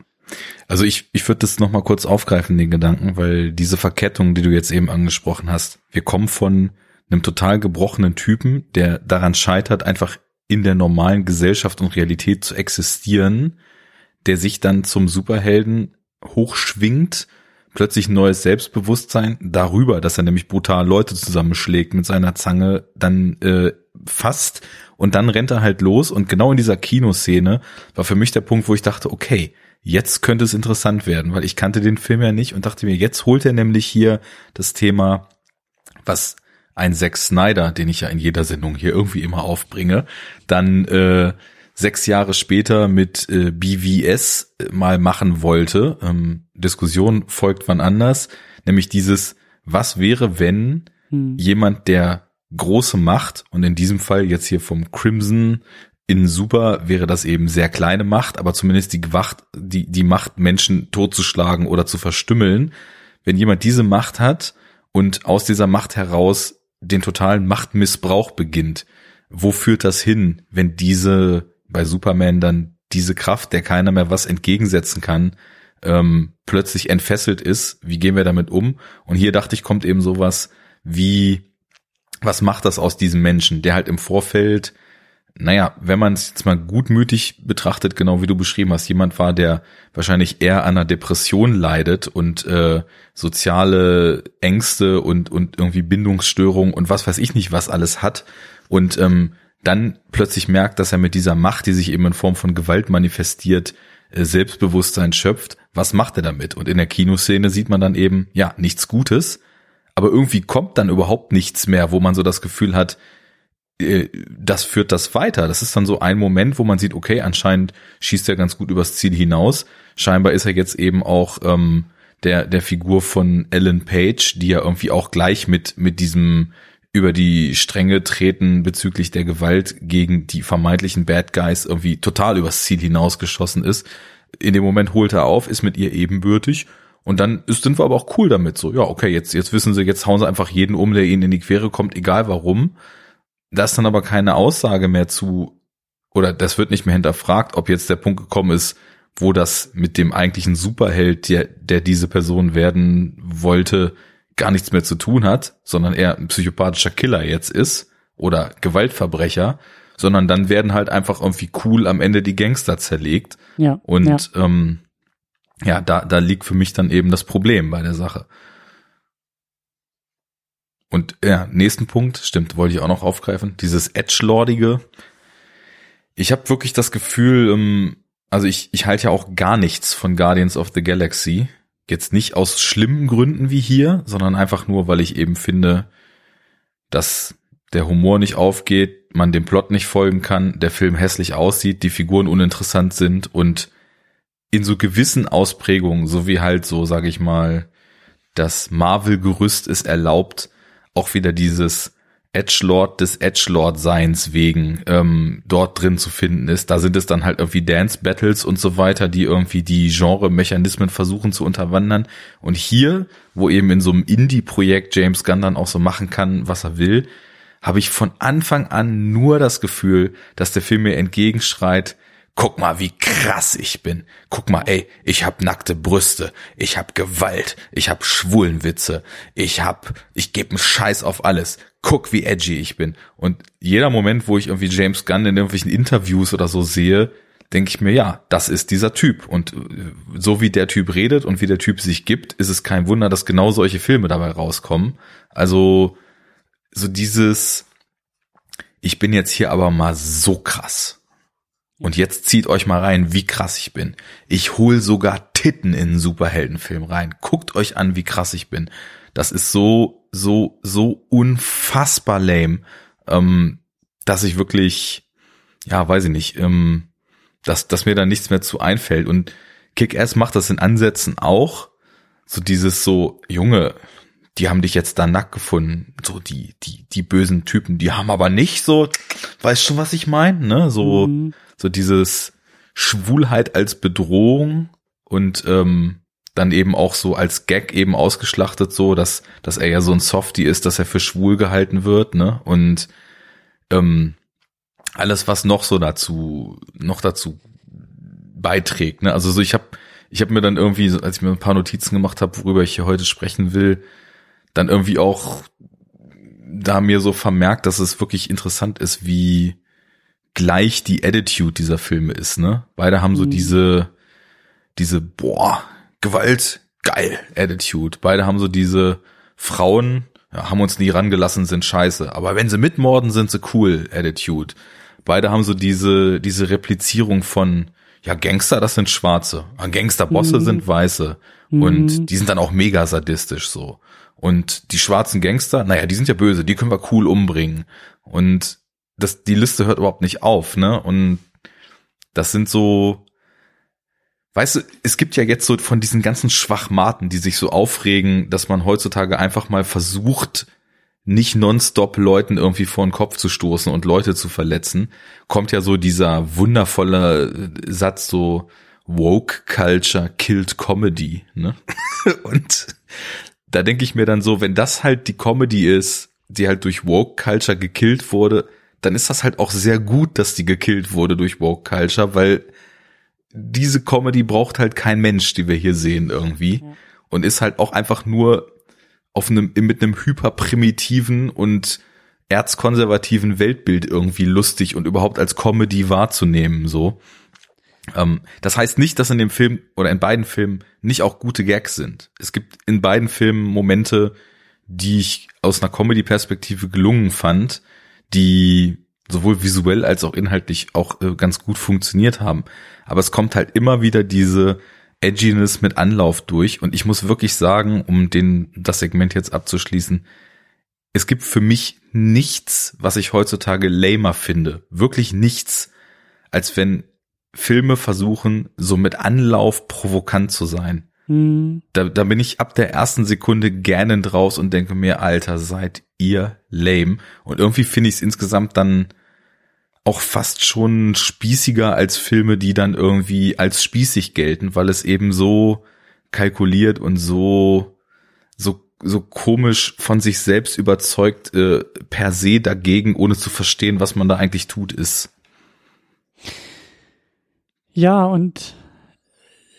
Also ich, ich würde das nochmal kurz aufgreifen, den Gedanken, weil diese Verkettung, die du jetzt eben angesprochen hast, wir kommen von einem total gebrochenen Typen, der daran scheitert, einfach in der normalen Gesellschaft und Realität zu existieren, der sich dann zum Superhelden hochschwingt, plötzlich neues Selbstbewusstsein darüber, dass er nämlich brutal Leute zusammenschlägt mit seiner Zange, dann äh, fasst und dann rennt er halt los und genau in dieser Kinoszene war für mich der Punkt, wo ich dachte, okay, jetzt könnte es interessant werden, weil ich kannte den Film ja nicht und dachte mir, jetzt holt er nämlich hier das Thema, was ein Zack Snyder, den ich ja in jeder Sendung hier irgendwie immer aufbringe, dann äh, sechs Jahre später mit äh, BVS mal machen wollte. Ähm, Diskussion folgt wann anders, nämlich dieses, was wäre, wenn Hm. jemand, der große Macht, und in diesem Fall jetzt hier vom Crimson in Super wäre das eben sehr kleine Macht, aber zumindest die Wacht, die, die Macht, Menschen totzuschlagen oder zu verstümmeln. Wenn jemand diese Macht hat und aus dieser Macht heraus den totalen Machtmissbrauch beginnt, wo führt das hin, wenn diese bei Superman dann diese Kraft, der keiner mehr was entgegensetzen kann, ähm, plötzlich entfesselt ist? Wie gehen wir damit um? Und hier dachte ich, kommt eben sowas wie, was macht das aus diesem Menschen, der halt im Vorfeld, naja, wenn man es jetzt mal gutmütig betrachtet, genau wie du beschrieben hast, jemand war, der wahrscheinlich eher an einer Depression leidet und äh, soziale Ängste und, und irgendwie Bindungsstörungen und was weiß ich nicht, was alles hat und ähm, dann plötzlich merkt, dass er mit dieser Macht, die sich eben in Form von Gewalt manifestiert, Selbstbewusstsein schöpft, was macht er damit? Und in der Kinoszene sieht man dann eben, ja, nichts Gutes, aber irgendwie kommt dann überhaupt nichts mehr, wo man so das Gefühl hat, äh, das führt das weiter. Das ist dann so ein Moment, wo man sieht, okay, anscheinend schießt er ganz gut übers Ziel hinaus. Scheinbar ist er jetzt eben auch ähm, der der Figur von Ellen Page, die ja irgendwie auch gleich mit mit diesem über die Stränge treten bezüglich der Gewalt gegen die vermeintlichen Bad Guys irgendwie total übers Ziel hinausgeschossen ist. In dem Moment holt er auf, ist mit ihr ebenbürtig und dann ist, sind wir aber auch cool damit. So, ja, okay, jetzt, jetzt wissen sie, jetzt hauen sie einfach jeden um, der ihnen in die Quere kommt, egal warum. Da ist dann aber keine Aussage mehr zu, oder das wird nicht mehr hinterfragt, ob jetzt der Punkt gekommen ist, wo das mit dem eigentlichen Superheld, der, der diese Person werden wollte, gar nichts mehr zu tun hat, sondern eher ein psychopathischer Killer jetzt ist oder Gewaltverbrecher, sondern dann werden halt einfach irgendwie cool am Ende die Gangster zerlegt. Ja. Und ja. ähm, ja, da, da liegt für mich dann eben das Problem bei der Sache. Und ja, nächsten Punkt, stimmt, wollte ich auch noch aufgreifen, dieses Edgelordige. Ich habe wirklich das Gefühl, ähm, also ich, ich halte ja auch gar nichts von Guardians of the Galaxy. Jetzt nicht aus schlimmen Gründen wie hier, sondern einfach nur, weil ich eben finde, dass der Humor nicht aufgeht, man dem Plot nicht folgen kann, der Film hässlich aussieht, die Figuren uninteressant sind und in so gewissen Ausprägungen, so wie halt so, sage ich mal, das Marvel-Gerüst es erlaubt, auch wieder dieses Edgelord des Edgelord-Seins wegen ähm, dort drin zu finden ist. Da sind es dann halt irgendwie Dance-Battles und so weiter, die irgendwie die Genre-Mechanismen versuchen zu unterwandern. Und hier, wo eben in so einem Indie-Projekt James Gunn dann auch so machen kann, was er will, habe ich von Anfang an nur das Gefühl, dass der Film mir entgegenschreit, guck mal, wie krass ich bin. Guck mal, ey, ich hab nackte Brüste, ich hab Gewalt, ich hab Schwulenwitze, ich hab, ich geb einen Scheiß auf alles. Guck, wie edgy ich bin. Und jeder Moment, wo ich irgendwie James Gunn in irgendwelchen Interviews oder so sehe, denke ich mir, ja, das ist dieser Typ. Und äh, so wie der Typ redet und wie der Typ sich gibt, ist es kein Wunder, dass genau solche Filme dabei rauskommen. Also, so dieses, ich bin jetzt hier aber mal so krass. Und jetzt zieht euch mal rein, wie krass ich bin. Ich hol sogar Titten in einen Superheldenfilm rein. Guckt euch an, wie krass ich bin. Das ist so, so, so unfassbar lame, ähm, dass ich wirklich, ja, weiß ich nicht, ähm, dass, dass mir da nichts mehr zu einfällt. Und Kick-Ass macht das in Ansätzen auch. So dieses so, Junge, die haben dich jetzt da nackt gefunden. So die, die, die bösen Typen, die haben aber nicht so, weißt schon, was ich meine, ne? So, mhm. so dieses Schwulheit als Bedrohung und ähm, dann eben auch so als Gag eben ausgeschlachtet, so dass, dass er ja so ein Softie ist, dass er für schwul gehalten wird, ne? Und ähm, alles, was noch so dazu, noch dazu beiträgt, ne? Also so ich habe ich habe mir dann irgendwie, als ich mir ein paar Notizen gemacht habe, worüber ich hier heute sprechen will, dann irgendwie auch da mir so vermerkt, dass es wirklich interessant ist, wie gleich die Attitude dieser Filme ist, ne? Beide haben so mhm. diese, diese, boah, Gewalt, geil, Attitude. Beide haben so diese Frauen, ja, haben uns nie rangelassen, sind scheiße. Aber wenn sie mitmorden, sind sie cool, Attitude. Beide haben so diese, diese Replizierung von, ja, Gangster, das sind Schwarze. Gangsterbosse mhm. sind Weiße. Und mhm. die sind dann auch mega sadistisch so. Und die schwarzen Gangster, naja, die sind ja böse, die können wir cool umbringen. Und das, die Liste hört überhaupt nicht auf, ne? Und das sind so, weißt du, es gibt ja jetzt so von diesen ganzen Schwachmaten, die sich so aufregen, dass man heutzutage einfach mal versucht, nicht nonstop Leuten irgendwie vor den Kopf zu stoßen und Leute zu verletzen, kommt ja so dieser wundervolle Satz so, Woke Culture killed Comedy, ne? und da denke ich mir dann so, wenn das halt die Comedy ist, die halt durch Woke Culture gekillt wurde, dann ist das halt auch sehr gut, dass die gekillt wurde durch Woke Culture, weil diese Comedy braucht halt kein Mensch, die wir hier sehen irgendwie ja. und ist halt auch einfach nur auf einem mit einem hyperprimitiven und erzkonservativen Weltbild irgendwie lustig und überhaupt als Comedy wahrzunehmen so. Ähm, das heißt nicht, dass in dem Film oder in beiden Filmen nicht auch gute Gags sind. Es gibt in beiden Filmen Momente, die ich aus einer Comedy-Perspektive gelungen fand, die sowohl visuell als auch inhaltlich auch äh, ganz gut funktioniert haben. Aber es kommt halt immer wieder diese Edginess mit Anlauf durch. Und ich muss wirklich sagen, um den, das Segment jetzt abzuschließen, es gibt für mich nichts, was ich heutzutage lamer finde. Wirklich nichts, als wenn Filme versuchen, so mit Anlauf provokant zu sein. Mhm. Da, da bin ich ab der ersten Sekunde gerne draus und denke mir, Alter, seid ihr lame. Und irgendwie finde ich es insgesamt dann auch fast schon spießiger als Filme, die dann irgendwie als spießig gelten, weil es eben so kalkuliert und so, so, so komisch von sich selbst überzeugt äh, per se dagegen, ohne zu verstehen, was man da eigentlich tut, ist. Ja, und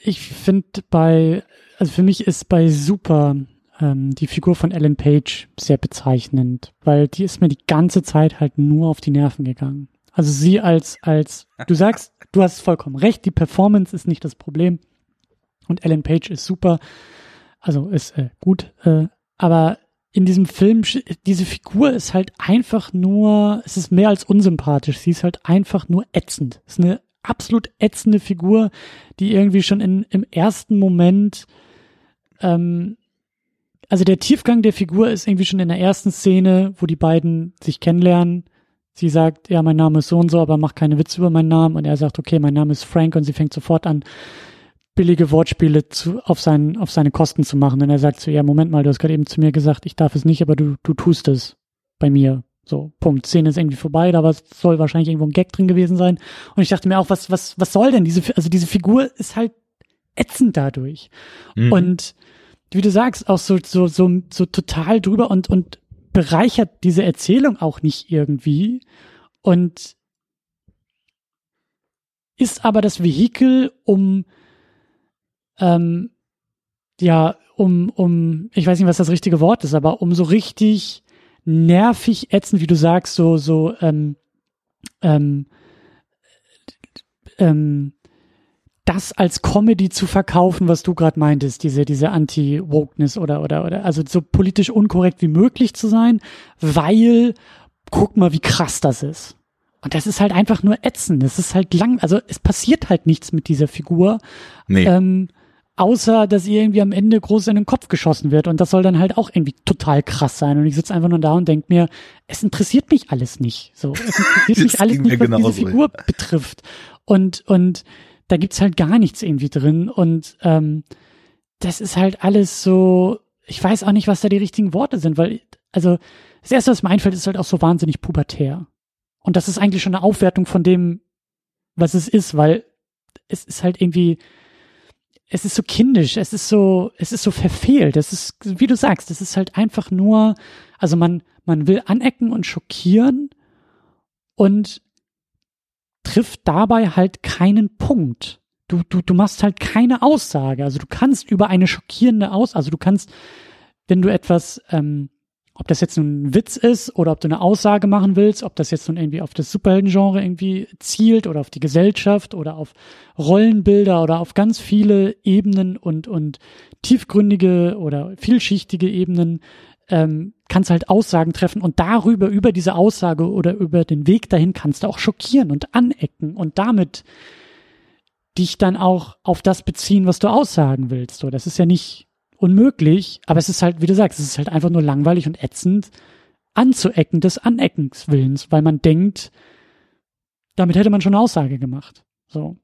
ich finde bei, also für mich ist bei Super ähm, die Figur von Ellen Page sehr bezeichnend, weil die ist mir die ganze Zeit halt nur auf die Nerven gegangen. Also sie als, als, du sagst, du hast vollkommen recht, die Performance ist nicht das Problem und Ellen Page ist super, also ist äh, gut, äh, aber in diesem Film, diese Figur ist halt einfach nur, es ist mehr als unsympathisch, sie ist halt einfach nur ätzend. Es ist eine absolut ätzende Figur, die irgendwie schon in, im ersten Moment, ähm, also der Tiefgang der Figur ist irgendwie schon in der ersten Szene, wo die beiden sich kennenlernen. Sie sagt, ja, mein Name ist so und so, aber mach keine Witze über meinen Namen. Und er sagt, okay, mein Name ist Frank und sie fängt sofort an, billige Wortspiele zu, auf, seinen, auf seine Kosten zu machen. Und er sagt so, ja, Moment mal, du hast gerade eben zu mir gesagt, ich darf es nicht, aber du, du tust es bei mir. So, Punkt. Szene ist irgendwie vorbei, da soll wahrscheinlich irgendwo ein Gag drin gewesen sein. Und ich dachte mir auch, was, was, was soll denn diese, also diese Figur ist halt ätzend dadurch. Mhm. Und wie du sagst, auch so, so, so, so total drüber und, und bereichert diese Erzählung auch nicht irgendwie. Und ist aber das Vehikel, um, ähm, ja, um, um, ich weiß nicht, was das richtige Wort ist, aber um so richtig nervig ätzend, wie du sagst, so, so, ähm, ähm, ähm, das als Comedy zu verkaufen, was du gerade meintest, diese, diese Anti-Wokeness oder, oder, oder, also so politisch unkorrekt wie möglich zu sein, weil, guck mal, wie krass das ist. Und das ist halt einfach nur ätzend. Es ist halt lang, also es passiert halt nichts mit dieser Figur. Nee. Ähm, außer, dass ihr irgendwie am Ende groß in den Kopf geschossen wird. Und das soll dann halt auch irgendwie total krass sein. Und ich sitze einfach nur da und denke mir, es interessiert mich alles nicht. So, es interessiert mich alles nicht, was diese Figur betrifft. Und, und da gibt's halt gar nichts irgendwie drin. Und ähm, das ist halt alles so, ich weiß auch nicht, was da die richtigen Worte sind, weil, also, das erste, was mir einfällt, ist halt auch so wahnsinnig pubertär. Und das ist eigentlich schon eine Aufwertung von dem, was es ist, weil es ist halt irgendwie, es ist so kindisch, es ist so, es ist so verfehlt, es ist, wie du sagst, es ist halt einfach nur, also man, man will anecken und schockieren und trifft dabei halt keinen Punkt. Du, du, du machst halt keine Aussage. Also du kannst über eine schockierende Aus, also du kannst, wenn du etwas ähm, ob das jetzt ein Witz ist oder ob du eine Aussage machen willst, ob das jetzt nun irgendwie auf das Superhelden-Genre irgendwie zielt oder auf die Gesellschaft oder auf Rollenbilder oder auf ganz viele Ebenen und, und tiefgründige oder vielschichtige Ebenen, ähm, kannst halt Aussagen treffen und darüber, über diese Aussage oder über den Weg dahin kannst du auch schockieren und anecken und damit dich dann auch auf das beziehen, was du aussagen willst. So, das ist ja nicht unmöglich, aber es ist halt, wie du sagst, es ist halt einfach nur langweilig und ätzend anzuecken des Aneckens Willens, weil man denkt, damit hätte man schon eine Aussage gemacht. So.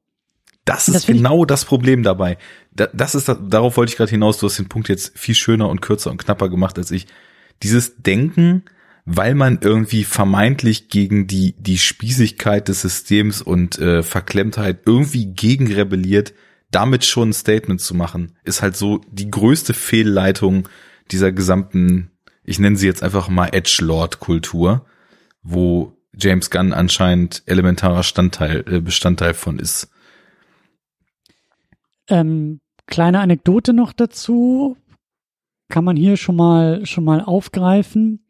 Das ist das genau das Problem dabei. das ist, darauf wollte ich gerade hinaus. Du hast den Punkt jetzt viel schöner und kürzer und knapper gemacht als ich. Dieses Denken, weil man irgendwie vermeintlich gegen die, die Spießigkeit des Systems und äh, Verklemmtheit irgendwie gegen rebelliert, damit schon ein Statement zu machen, ist halt so die größte Fehlleitung dieser gesamten, ich nenne sie jetzt einfach mal Edgelord-Kultur, wo James Gunn anscheinend elementarer Standteil, äh, Bestandteil von ist. Ähm, kleine Anekdote noch dazu, kann man hier schon mal schon mal aufgreifen.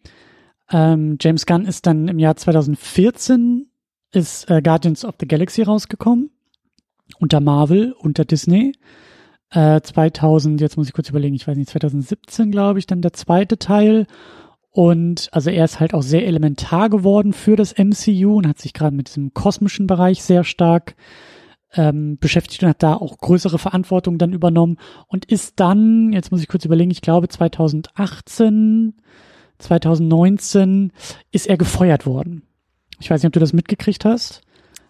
Ähm, James Gunn ist dann im Jahr 2014 ist äh, Guardians of the Galaxy rausgekommen unter Marvel, unter Disney. Äh, 2000, jetzt muss ich kurz überlegen, ich weiß nicht, 2017 glaube ich, dann der zweite Teil. Und also er ist halt auch sehr elementar geworden für das MCU und hat sich gerade mit diesem kosmischen Bereich sehr stark ähm, beschäftigt und hat da auch größere Verantwortung dann übernommen und ist dann, jetzt muss ich kurz überlegen, ich glaube 2018, 2019 ist er gefeuert worden. Ich weiß nicht, ob du das mitgekriegt hast.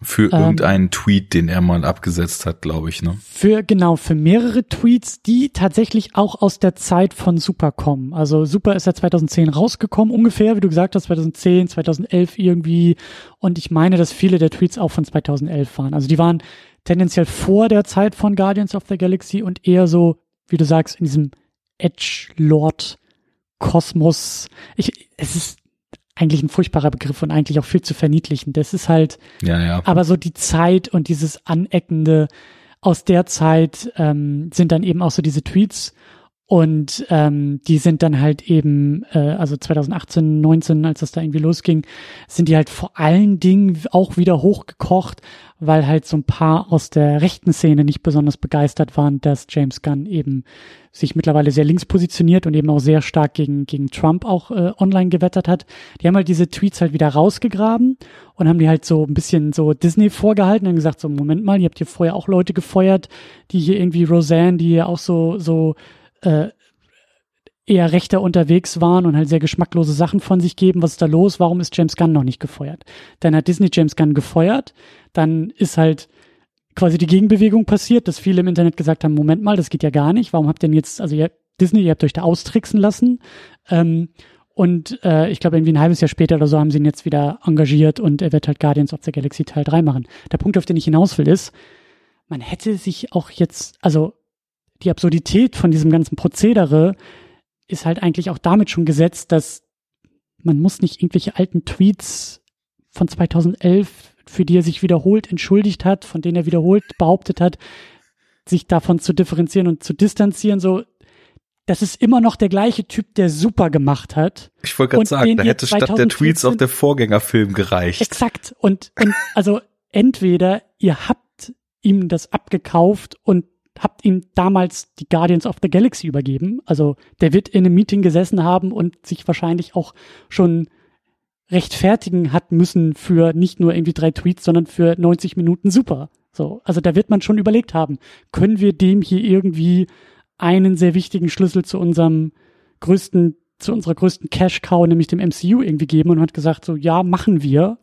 Für ähm, irgendeinen Tweet, den er mal abgesetzt hat, glaube ich, ne? Für, genau, für mehrere Tweets, die tatsächlich auch aus der Zeit von Super kommen. Also Super ist ja 2010 rausgekommen, ungefähr, wie du gesagt hast, 2010, 2011 irgendwie. Und ich meine, dass viele der Tweets auch von 2011 waren. Also die waren tendenziell vor der Zeit von Guardians of the Galaxy und eher so, wie du sagst, in diesem Edge-Lord Kosmos. Ich, es ist eigentlich ein furchtbarer Begriff und eigentlich auch viel zu verniedlichen. Das ist halt, ja, ja. aber so die Zeit und dieses Aneckende aus der Zeit ähm, sind dann eben auch so diese Tweets und ähm, die sind dann halt eben, äh, also 2018, 19, als das da irgendwie losging, sind die halt vor allen Dingen auch wieder hochgekocht, weil halt so ein paar aus der rechten Szene nicht besonders begeistert waren, dass James Gunn eben sich mittlerweile sehr links positioniert und eben auch sehr stark gegen, gegen Trump auch äh, online gewettert hat. Die haben halt diese Tweets halt wieder rausgegraben und haben die halt so ein bisschen so Disney vorgehalten und gesagt, so Moment mal, ihr habt hier vorher auch Leute gefeuert, die hier irgendwie Roseanne, die hier auch so, so äh, eher rechter unterwegs waren und halt sehr geschmacklose Sachen von sich geben. Was ist da los? Warum ist James Gunn noch nicht gefeuert? Dann hat Disney James Gunn gefeuert. Dann ist halt quasi die Gegenbewegung passiert, dass viele im Internet gesagt haben, Moment mal, das geht ja gar nicht. Warum habt ihr denn jetzt, also ihr, Disney, ihr habt euch da austricksen lassen. Ähm, und äh, ich glaube, irgendwie ein halbes Jahr später oder so haben sie ihn jetzt wieder engagiert und er wird halt Guardians of the Galaxy Teil 3 machen. Der Punkt, auf den ich hinaus will, ist, man hätte sich auch jetzt, also die Absurdität von diesem ganzen Prozedere ist halt eigentlich auch damit schon gesetzt, dass man muss nicht irgendwelche alten Tweets von 2011, für die er sich wiederholt entschuldigt hat, von denen er wiederholt behauptet hat, sich davon zu differenzieren und zu distanzieren, so das ist immer noch der gleiche Typ, der super gemacht hat. Ich wollte gerade sagen, da hätte statt der Tweets auch der Vorgängerfilm gereicht. Exakt. Und, und also entweder ihr habt ihm das abgekauft und habt ihm damals die Guardians of the Galaxy übergeben. Also der wird in einem Meeting gesessen haben und sich wahrscheinlich auch schon rechtfertigen hat müssen für nicht nur irgendwie drei Tweets, sondern für 90 Minuten super. So, also da wird man schon überlegt haben, können wir dem hier irgendwie einen sehr wichtigen Schlüssel zu unserem größten, zu unserer größten Cash-Cow, nämlich dem MCU irgendwie geben und hat gesagt so, ja, machen wir.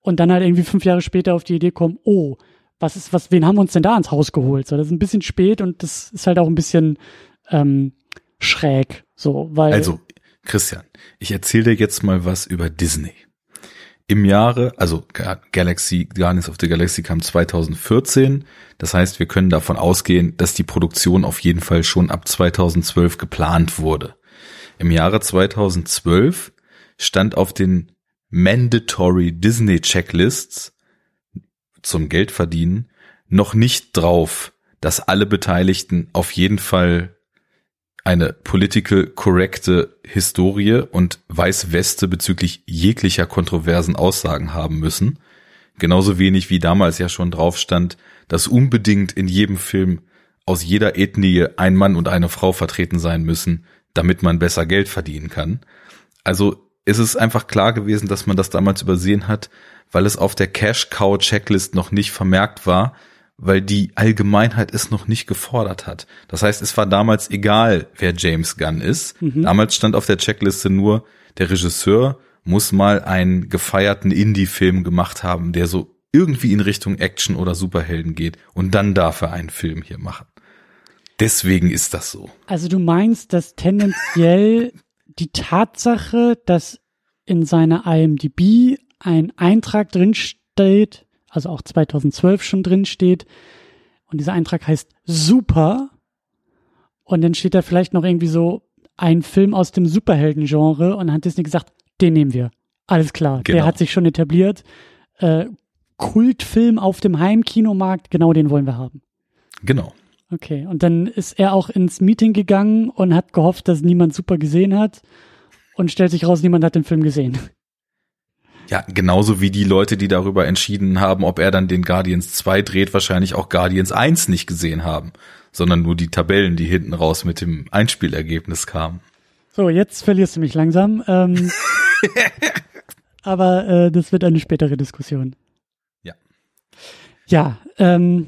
Und dann halt irgendwie fünf Jahre später auf die Idee kommen, oh, was ist, was, wen haben wir uns denn da ins Haus geholt? So, das ist ein bisschen spät und das ist halt auch ein bisschen ähm, schräg. So, weil. Also, Christian, ich erzähle dir jetzt mal was über Disney. Im Jahre, also Galaxy, Guardians of the Galaxy kam 2014. Das heißt, wir können davon ausgehen, dass die Produktion auf jeden Fall schon ab 2012 geplant wurde. Im Jahre 2012 stand auf den Mandatory Disney Checklists zum Geldverdienen noch nicht drauf, dass alle Beteiligten auf jeden Fall eine political korrekte Historie und Weißweste bezüglich jeglicher kontroversen Aussagen haben müssen. Genauso wenig wie damals ja schon drauf stand, dass unbedingt in jedem Film aus jeder Ethnie ein Mann und eine Frau vertreten sein müssen, damit man besser Geld verdienen kann. Also ist es einfach klar gewesen, dass man das damals übersehen hat, weil es auf der Cash Cow Checklist noch nicht vermerkt war, weil die Allgemeinheit es noch nicht gefordert hat. Das heißt, es war damals egal, wer James Gunn ist. Mhm. Damals stand auf der Checkliste nur, der Regisseur muss mal einen gefeierten Indie-Film gemacht haben, der so irgendwie in Richtung Action oder Superhelden geht und dann darf er einen Film hier machen. Deswegen ist das so. Also du meinst, dass tendenziell die Tatsache, dass in seiner IMDb ein Eintrag drin steht, also auch 2012 schon drin steht, und dieser Eintrag heißt Super, und dann steht da vielleicht noch irgendwie so ein Film aus dem Superhelden-Genre und dann hat Disney gesagt, den nehmen wir. Alles klar, genau. der hat sich schon etabliert. Äh, Kultfilm auf dem Heimkinomarkt, genau den wollen wir haben. Genau. Okay, und dann ist er auch ins Meeting gegangen und hat gehofft, dass niemand super gesehen hat und stellt sich raus, niemand hat den Film gesehen. Ja, genauso wie die Leute, die darüber entschieden haben, ob er dann den Guardians 2 dreht, wahrscheinlich auch Guardians 1 nicht gesehen haben, sondern nur die Tabellen, die hinten raus mit dem Einspielergebnis kamen. So, jetzt verlierst du mich langsam. Ähm, aber äh, das wird eine spätere Diskussion. Ja. Ja, ähm,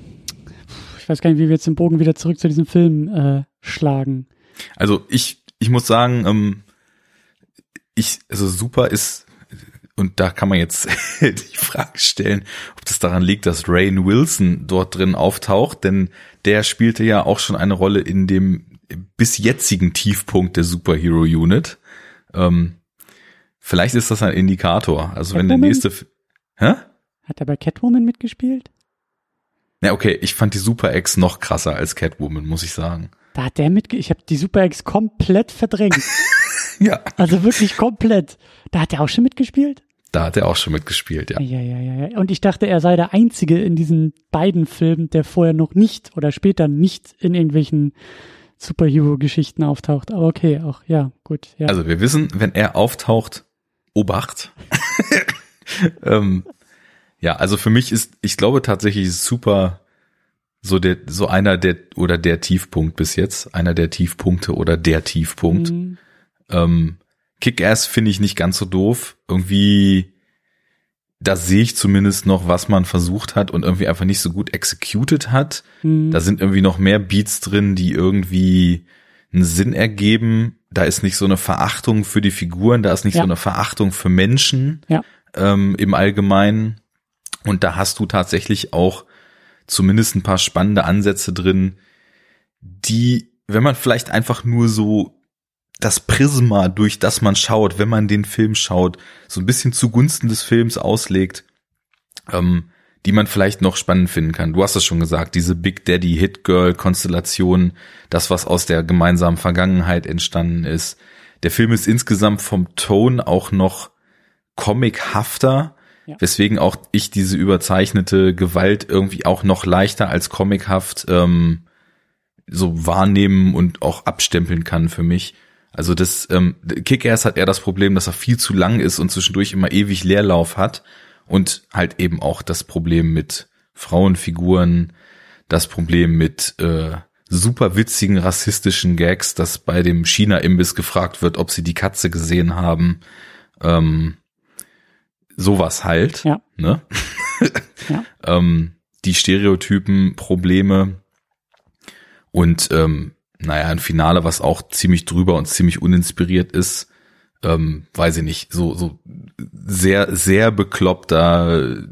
ich weiß gar nicht, wie wir jetzt den Bogen wieder zurück zu diesem Film äh, schlagen. Also ich, ich muss sagen, ähm, ich, also super ist und da kann man jetzt die Frage stellen, ob das daran liegt, dass Rain Wilson dort drin auftaucht, denn der spielte ja auch schon eine Rolle in dem bis jetzigen Tiefpunkt der Superhero Unit. Ähm, vielleicht ist das ein Indikator. Also Catwoman? wenn der nächste, hä? Hat er bei Catwoman mitgespielt? Ja, okay, ich fand die Super Ex noch krasser als Catwoman, muss ich sagen. Da hat der mit, ich habe die Super Ex komplett verdrängt. ja. Also wirklich komplett. Da hat er auch schon mitgespielt? Da hat er auch schon mitgespielt, ja. Ja, ja, ja, ja. Und ich dachte, er sei der Einzige in diesen beiden Filmen, der vorher noch nicht oder später nicht in irgendwelchen Superhero-Geschichten auftaucht. Aber okay, auch, ja, gut. Ja. Also wir wissen, wenn er auftaucht, Obacht. ähm, ja, also für mich ist, ich glaube tatsächlich super so der, so einer der oder der Tiefpunkt bis jetzt, einer der Tiefpunkte oder der Tiefpunkt. Mhm. Ähm, Kick-Ass finde ich nicht ganz so doof. Irgendwie, da sehe ich zumindest noch, was man versucht hat und irgendwie einfach nicht so gut executed hat. Mhm. Da sind irgendwie noch mehr Beats drin, die irgendwie einen Sinn ergeben. Da ist nicht so eine Verachtung für die Figuren, da ist nicht ja. so eine Verachtung für Menschen ja. ähm, im Allgemeinen. Und da hast du tatsächlich auch zumindest ein paar spannende Ansätze drin, die, wenn man vielleicht einfach nur so das Prisma, durch das man schaut, wenn man den Film schaut, so ein bisschen zugunsten des Films auslegt, ähm, die man vielleicht noch spannend finden kann. Du hast es schon gesagt, diese Big Daddy Hit Girl Konstellation, das was aus der gemeinsamen Vergangenheit entstanden ist. Der Film ist insgesamt vom Ton auch noch comichafter, ja. weswegen auch ich diese überzeichnete Gewalt irgendwie auch noch leichter als comichaft ähm, so wahrnehmen und auch abstempeln kann für mich. Also das ähm, Kick-Ass hat eher das Problem, dass er viel zu lang ist und zwischendurch immer ewig Leerlauf hat und halt eben auch das Problem mit Frauenfiguren, das Problem mit äh, super witzigen rassistischen Gags, dass bei dem China-Imbiss gefragt wird, ob sie die Katze gesehen haben. Ähm, sowas halt. Ja. Ne? Ja. ähm, die Stereotypen, Probleme und ähm, naja, ein Finale, was auch ziemlich drüber und ziemlich uninspiriert ist, ähm, weiß ich nicht, so, so sehr, sehr bekloppter,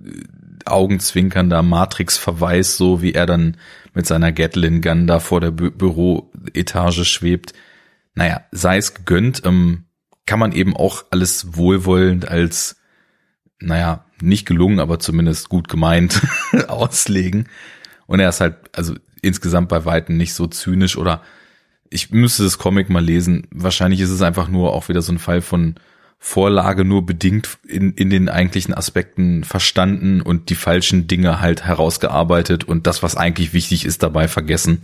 augenzwinkernder Matrix-Verweis, so wie er dann mit seiner Gatlin-Gun da vor der Bü Büroetage schwebt. Naja, sei es gegönnt, ähm, kann man eben auch alles wohlwollend als, naja, nicht gelungen, aber zumindest gut gemeint auslegen. Und er ist halt, also insgesamt bei Weitem nicht so zynisch oder ich müsste das Comic mal lesen. Wahrscheinlich ist es einfach nur auch wieder so ein Fall von Vorlage nur bedingt in, in den eigentlichen Aspekten verstanden und die falschen Dinge halt herausgearbeitet und das, was eigentlich wichtig ist, dabei vergessen.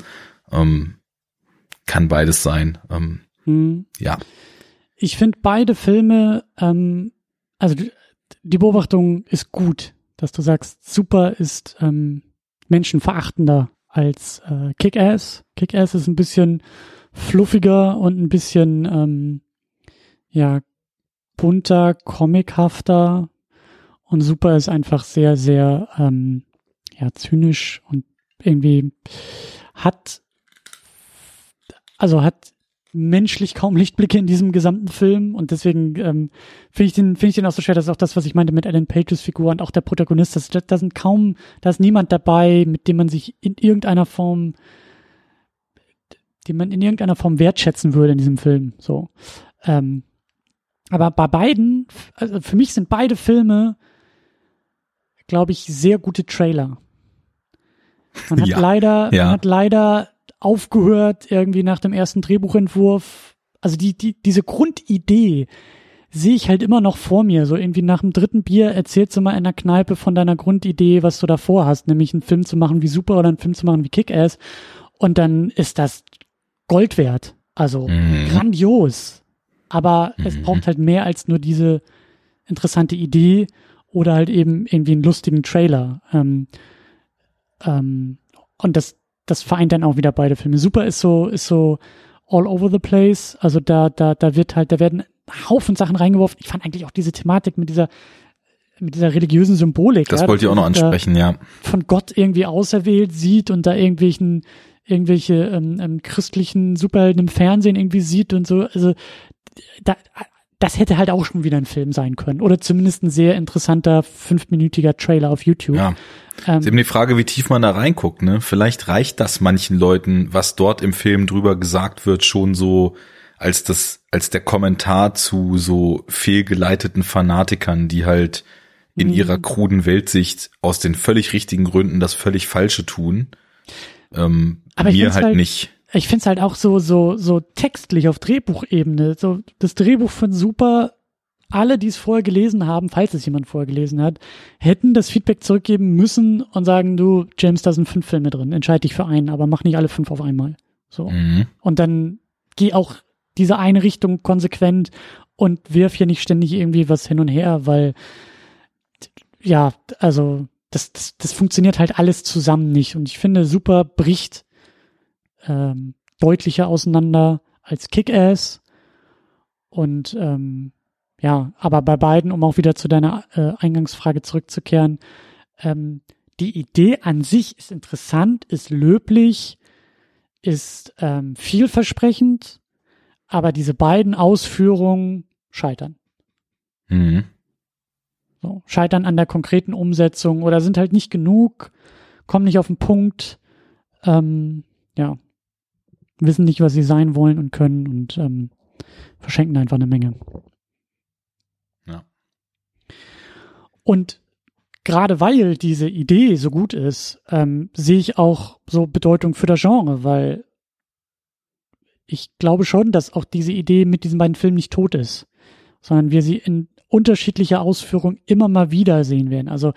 Ähm, kann beides sein. Ähm, Hm. ja. Ich finde beide Filme, ähm, also die, Beobachtung ist gut, dass du sagst, Super ist ähm, menschenverachtender als äh, Kick-Ass. Kick-Ass ist ein bisschen fluffiger und ein bisschen ähm, ja bunter, comichafter und Super ist einfach sehr, sehr ähm, ja zynisch und irgendwie hat also hat menschlich kaum Lichtblicke in diesem gesamten Film und deswegen ähm, finde ich den finde ich den auch so schwer. Das ist auch das, was ich meinte mit Alan Pages Figur und auch der Protagonist. Das, da sind kaum, da ist niemand dabei, mit dem man sich in irgendeiner Form, den man in irgendeiner Form wertschätzen würde in diesem Film. So, ähm, aber bei beiden, also für mich sind beide Filme, glaube ich, sehr gute Trailer. Man hat Ja, leider, ja. man hat leider aufgehört irgendwie nach dem ersten Drehbuchentwurf. Also die, die, diese Grundidee sehe ich halt immer noch vor mir. So irgendwie nach dem dritten Bier erzählst du mal in der Kneipe von deiner Grundidee, was du davor hast, nämlich einen Film zu machen wie Super oder einen Film zu machen wie Kick-Ass. Und dann ist das Gold wert. Also Mhm. grandios. Aber es Mhm. braucht halt mehr als nur diese interessante Idee oder halt eben irgendwie einen lustigen Trailer. Ähm, ähm, und das, das vereint dann auch wieder beide Filme. Super ist so, ist so all over the place. Also da, da, da wird halt, da werden Haufen Sachen reingeworfen. Ich fand eigentlich auch diese Thematik mit dieser, mit dieser religiösen Symbolik. Das ja, wollte ich auch noch ansprechen, ja. Von Gott irgendwie auserwählt sieht und da irgendwelchen, irgendwelche ähm, ähm, christlichen Superhelden im Fernsehen irgendwie sieht und so. Also da, das hätte halt auch schon wieder ein Film sein können. Oder zumindest ein sehr interessanter fünfminütiger Trailer auf YouTube. Ja. Ähm, Ist eben die Frage, wie tief man da reinguckt, ne? Vielleicht reicht das manchen Leuten, was dort im Film drüber gesagt wird, schon so als das, als der Kommentar zu so fehlgeleiteten Fanatikern, die halt in Mhm. ihrer kruden Weltsicht aus den völlig richtigen Gründen das völlig Falsche tun. Ähm, Aber mir halt, halt- nicht. Ich find's halt auch so, so, so textlich auf Drehbuchebene. So, das Drehbuch von Super, alle, die es vorher gelesen haben, falls es jemand vorher gelesen hat, hätten das Feedback zurückgeben müssen und sagen, du, James, da sind fünf Filme drin, entscheid dich für einen, aber mach nicht alle fünf auf einmal. So. Mhm. Und dann geh auch diese eine Richtung konsequent und wirf hier nicht ständig irgendwie was hin und her, weil ja, also das, das, das funktioniert halt alles zusammen nicht. Und ich finde, Super bricht ähm, deutlicher auseinander als Kick-Ass. Und ähm, ja, aber bei beiden, um auch wieder zu deiner äh, Eingangsfrage zurückzukehren, ähm, die Idee an sich ist interessant, ist löblich, ist ähm, vielversprechend, aber diese beiden Ausführungen scheitern. Mhm. So, scheitern an der konkreten Umsetzung oder sind halt nicht genug, kommen nicht auf den Punkt, ähm, ja, wissen nicht, was sie sein wollen und können und ähm, verschenken einfach eine Menge. Ja. Und gerade weil diese Idee so gut ist, ähm, sehe ich auch so Bedeutung für das Genre, weil ich glaube schon, dass auch diese Idee mit diesen beiden Filmen nicht tot ist, sondern wir sie in unterschiedlicher Ausführung immer mal wieder sehen werden. Also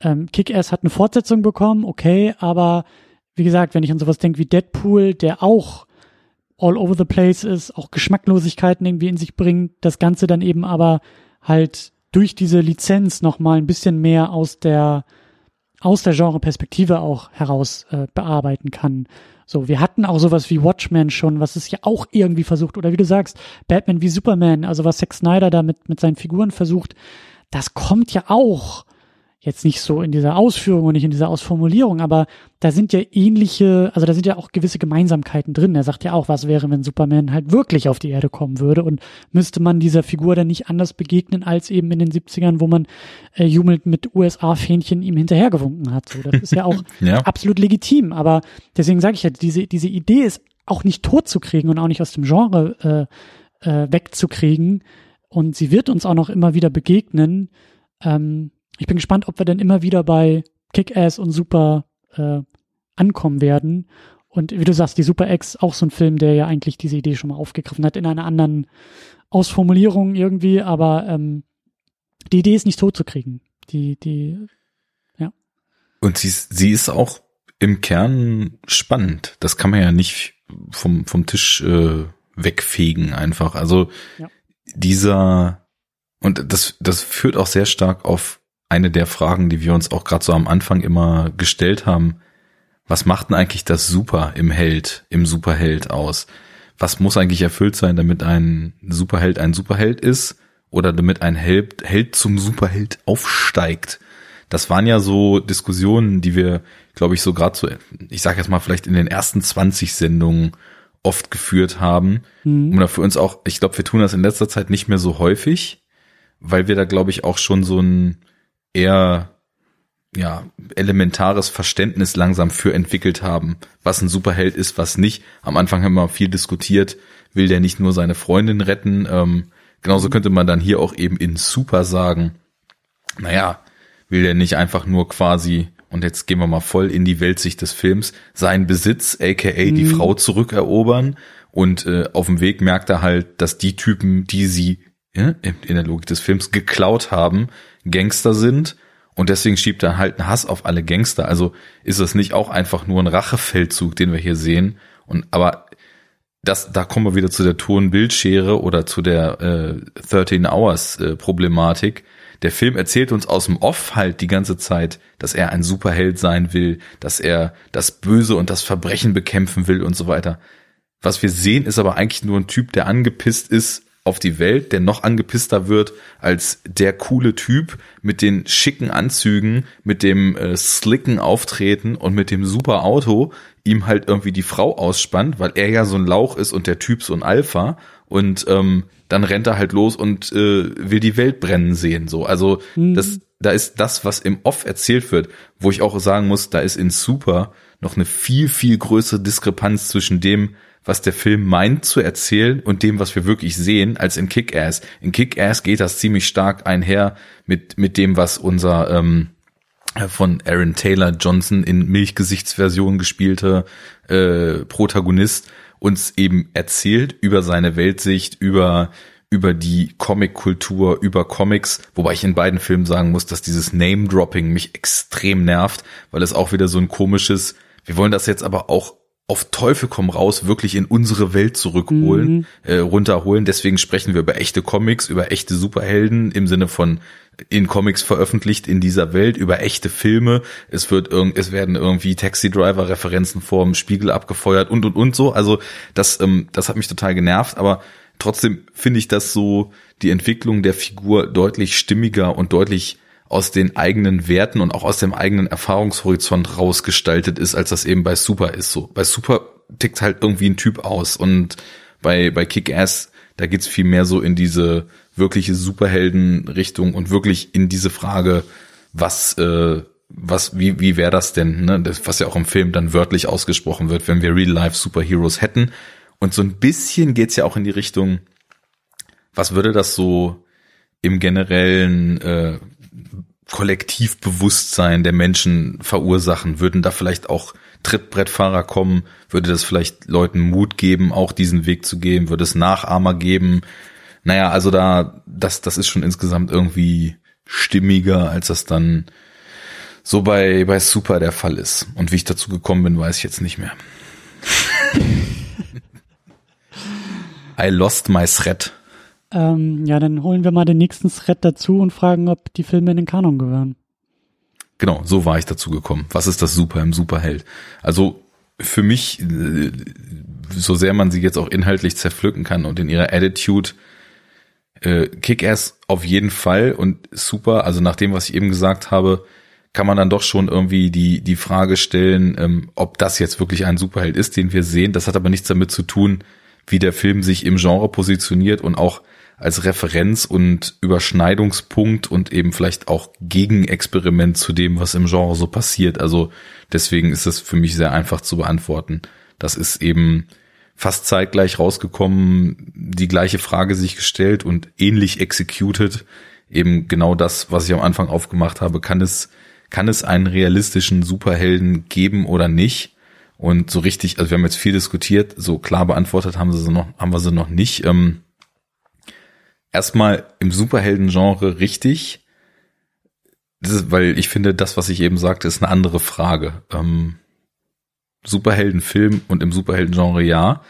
ähm, Kick-Ass hat eine Fortsetzung bekommen, okay, aber wie gesagt, wenn ich an sowas denke wie Deadpool, der auch all over the place ist, auch Geschmacklosigkeiten irgendwie in sich bringt, das Ganze dann eben aber halt durch diese Lizenz nochmal ein bisschen mehr aus der aus der Genre-Perspektive auch heraus äh, bearbeiten kann. So, wir hatten auch sowas wie Watchmen schon, was es ja auch irgendwie versucht, oder wie du sagst, Batman wie Superman, also was Zack Snyder da mit, mit seinen Figuren versucht, das kommt ja auch jetzt nicht so in dieser Ausführung und nicht in dieser Ausformulierung, aber da sind ja ähnliche, also da sind ja auch gewisse Gemeinsamkeiten drin. Er sagt ja auch, was wäre, wenn Superman halt wirklich auf die Erde kommen würde und müsste man dieser Figur dann nicht anders begegnen als eben in den 70ern, wo man äh, jubelnd mit USA-Fähnchen ihm hinterhergewunken hat. So, das ist ja auch ja. absolut legitim, aber deswegen sage ich ja, diese, diese Idee ist auch nicht tot zu kriegen und auch nicht aus dem Genre äh, äh, wegzukriegen und sie wird uns auch noch immer wieder begegnen. Ähm, ich bin gespannt, ob wir dann immer wieder bei Kick-Ass und Super äh, ankommen werden. Und wie du sagst, die Super X, auch so ein Film, der ja eigentlich diese Idee schon mal aufgegriffen hat, in einer anderen Ausformulierung irgendwie, aber ähm, die Idee ist nicht tot zu kriegen. Die, die, ja. Und sie, sie ist auch im Kern spannend. Das kann man ja nicht vom, vom Tisch äh, wegfegen einfach. Also ja. dieser, und das, das führt auch sehr stark auf eine der Fragen, die wir uns auch gerade so am Anfang immer gestellt haben. Was macht denn eigentlich das Super im Held, im Superheld aus? Was muss eigentlich erfüllt sein, damit ein Superheld ein Superheld ist oder damit ein Held, Held zum Superheld aufsteigt? Das waren ja so Diskussionen, die wir, glaube ich, so gerade so, ich sage jetzt mal vielleicht in den ersten 20 Sendungen oft geführt haben. Mhm. Oder für uns auch, ich glaube, wir tun das in letzter Zeit nicht mehr so häufig, weil wir da, glaube ich, auch schon so ein, eher ja, elementares Verständnis langsam für entwickelt haben, was ein Superheld ist, was nicht. Am Anfang haben wir viel diskutiert, will der nicht nur seine Freundin retten. Ähm, genauso könnte man dann hier auch eben in Super sagen, naja, will der nicht einfach nur quasi, und jetzt gehen wir mal voll in die Weltsicht des Films, seinen Besitz, aka mhm. die Frau zurückerobern. Und äh, auf dem Weg merkt er halt, dass die Typen, die sie in der Logik des Films geklaut haben, Gangster sind und deswegen schiebt er halt einen Hass auf alle Gangster. Also ist es nicht auch einfach nur ein Rachefeldzug, den wir hier sehen. Und aber das, da kommen wir wieder zu der Ton-Bildschere oder zu der äh, 13 Hours äh, Problematik. Der Film erzählt uns aus dem Off halt die ganze Zeit, dass er ein Superheld sein will, dass er das Böse und das Verbrechen bekämpfen will und so weiter. Was wir sehen, ist aber eigentlich nur ein Typ, der angepisst ist auf die Welt, der noch angepisster wird als der coole Typ mit den schicken Anzügen, mit dem äh, slicken Auftreten und mit dem super Auto ihm halt irgendwie die Frau ausspannt, weil er ja so ein Lauch ist und der Typ so ein Alpha und ähm, dann rennt er halt los und äh, will die Welt brennen sehen so. Also mhm. das da ist das, was im Off erzählt wird, wo ich auch sagen muss, da ist in Super noch eine viel viel größere Diskrepanz zwischen dem, was der Film meint zu erzählen und dem, was wir wirklich sehen, als in Kick-Ass. In Kick-Ass geht das ziemlich stark einher mit, mit dem, was unser ähm, von Aaron Taylor Johnson in Milchgesichtsversion gespielte äh, Protagonist uns eben erzählt über seine Weltsicht, über über die Comic-Kultur, über Comics, wobei ich in beiden Filmen sagen muss, dass dieses Name-Dropping mich extrem nervt, weil es auch wieder so ein komisches, wir wollen das jetzt aber auch auf Teufel komm raus wirklich in unsere Welt zurückholen, mhm. äh, runterholen. Deswegen sprechen wir über echte Comics, über echte Superhelden im Sinne von in Comics veröffentlicht in dieser Welt, über echte Filme. Es wird irgend, es werden irgendwie Taxi Driver Referenzen vorm Spiegel abgefeuert und und und so. Also das, ähm, das hat mich total genervt, aber trotzdem finde ich das so die Entwicklung der Figur deutlich stimmiger und deutlich aus den eigenen Werten und auch aus dem eigenen Erfahrungshorizont rausgestaltet ist, als das eben bei Super ist. So bei Super tickt halt irgendwie ein Typ aus und bei bei Kick-Ass da geht's viel mehr so in diese wirkliche Superhelden-Richtung und wirklich in diese Frage, was äh, was wie wie wäre das denn, ne? Das, was ja auch im Film dann wörtlich ausgesprochen wird, wenn wir Real Life Superheroes hätten. Und so ein bisschen geht's ja auch in die Richtung, was würde das so im generellen äh, Kollektivbewusstsein der Menschen verursachen? Würden da vielleicht auch Trittbrettfahrer kommen? Würde das vielleicht Leuten Mut geben, auch diesen Weg zu gehen? Würde es Nachahmer geben? Naja, also da, das, das ist schon insgesamt irgendwie stimmiger, als das dann so bei, bei Super der Fall ist. Und wie ich dazu gekommen bin, weiß ich jetzt nicht mehr. I lost my thread. Ähm, ja, dann holen wir mal den nächsten Thread dazu und fragen, ob die Filme in den Kanon gehören. Genau, so war ich dazu gekommen. Was ist das Super im Superheld? Also für mich, äh, so sehr man sie jetzt auch inhaltlich zerpflücken kann und in ihrer Attitude, Äh, Kick-Ass auf jeden Fall und super. Also nach dem, was ich eben gesagt habe, kann man dann doch schon irgendwie die, die Frage stellen, ähm, ob das jetzt wirklich ein Superheld ist, den wir sehen. Das hat aber nichts damit zu tun, wie der Film sich im Genre positioniert und auch als Referenz und Überschneidungspunkt und eben vielleicht auch Gegenexperiment zu dem, was im Genre so passiert. Also deswegen ist es für mich sehr einfach zu beantworten. Das ist eben fast zeitgleich rausgekommen, die gleiche Frage sich gestellt und ähnlich executed. Eben genau das, was ich am Anfang aufgemacht habe. Kann es, kann es einen realistischen Superhelden geben oder nicht? Und so richtig, also wir haben jetzt viel diskutiert, so klar beantwortet haben sie noch, haben wir sie noch nicht. Ähm, erstmal im Superhelden-Genre richtig, ist, weil ich finde, das, was ich eben sagte, ist eine andere Frage. Ähm, Superheldenfilm und im Superhelden-Genre ja.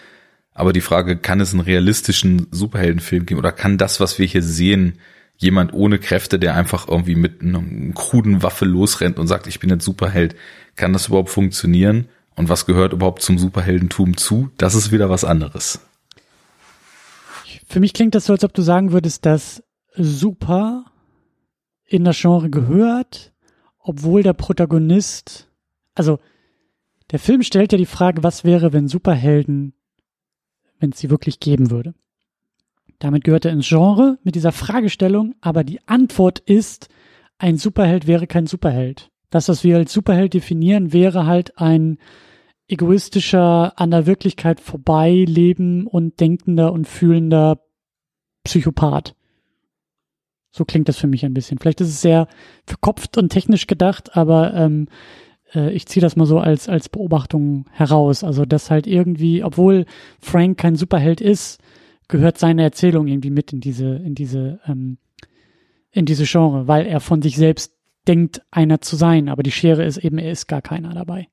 Aber die Frage, kann es einen realistischen Superheldenfilm geben oder kann das, was wir hier sehen, jemand ohne Kräfte, der einfach irgendwie mit einer kruden Waffe losrennt und sagt, ich bin jetzt Superheld, kann das überhaupt funktionieren? Und was gehört überhaupt zum Superheldentum zu? Das ist wieder was anderes. Für mich klingt das so, als ob du sagen würdest, dass Super in das Genre gehört, obwohl der Protagonist, also der Film stellt ja die Frage, was wäre, wenn Superhelden, wenn es sie wirklich geben würde. Damit gehört er ins Genre mit dieser Fragestellung, aber die Antwort ist, ein Superheld wäre kein Superheld. Das, was wir als Superheld definieren, wäre halt ein egoistischer, an der Wirklichkeit vorbei leben und denkender und fühlender Psychopath. So klingt das für mich ein bisschen. Vielleicht ist es sehr verkopft und technisch gedacht, aber ähm, äh, ich ziehe das mal so als, als Beobachtung heraus. Also, dass halt irgendwie, obwohl Frank kein Superheld ist, gehört seine Erzählung irgendwie mit in diese, in diese, ähm, in diese Genre, weil er von sich selbst denkt, einer zu sein. Aber die Schere ist eben, er ist gar keiner dabei.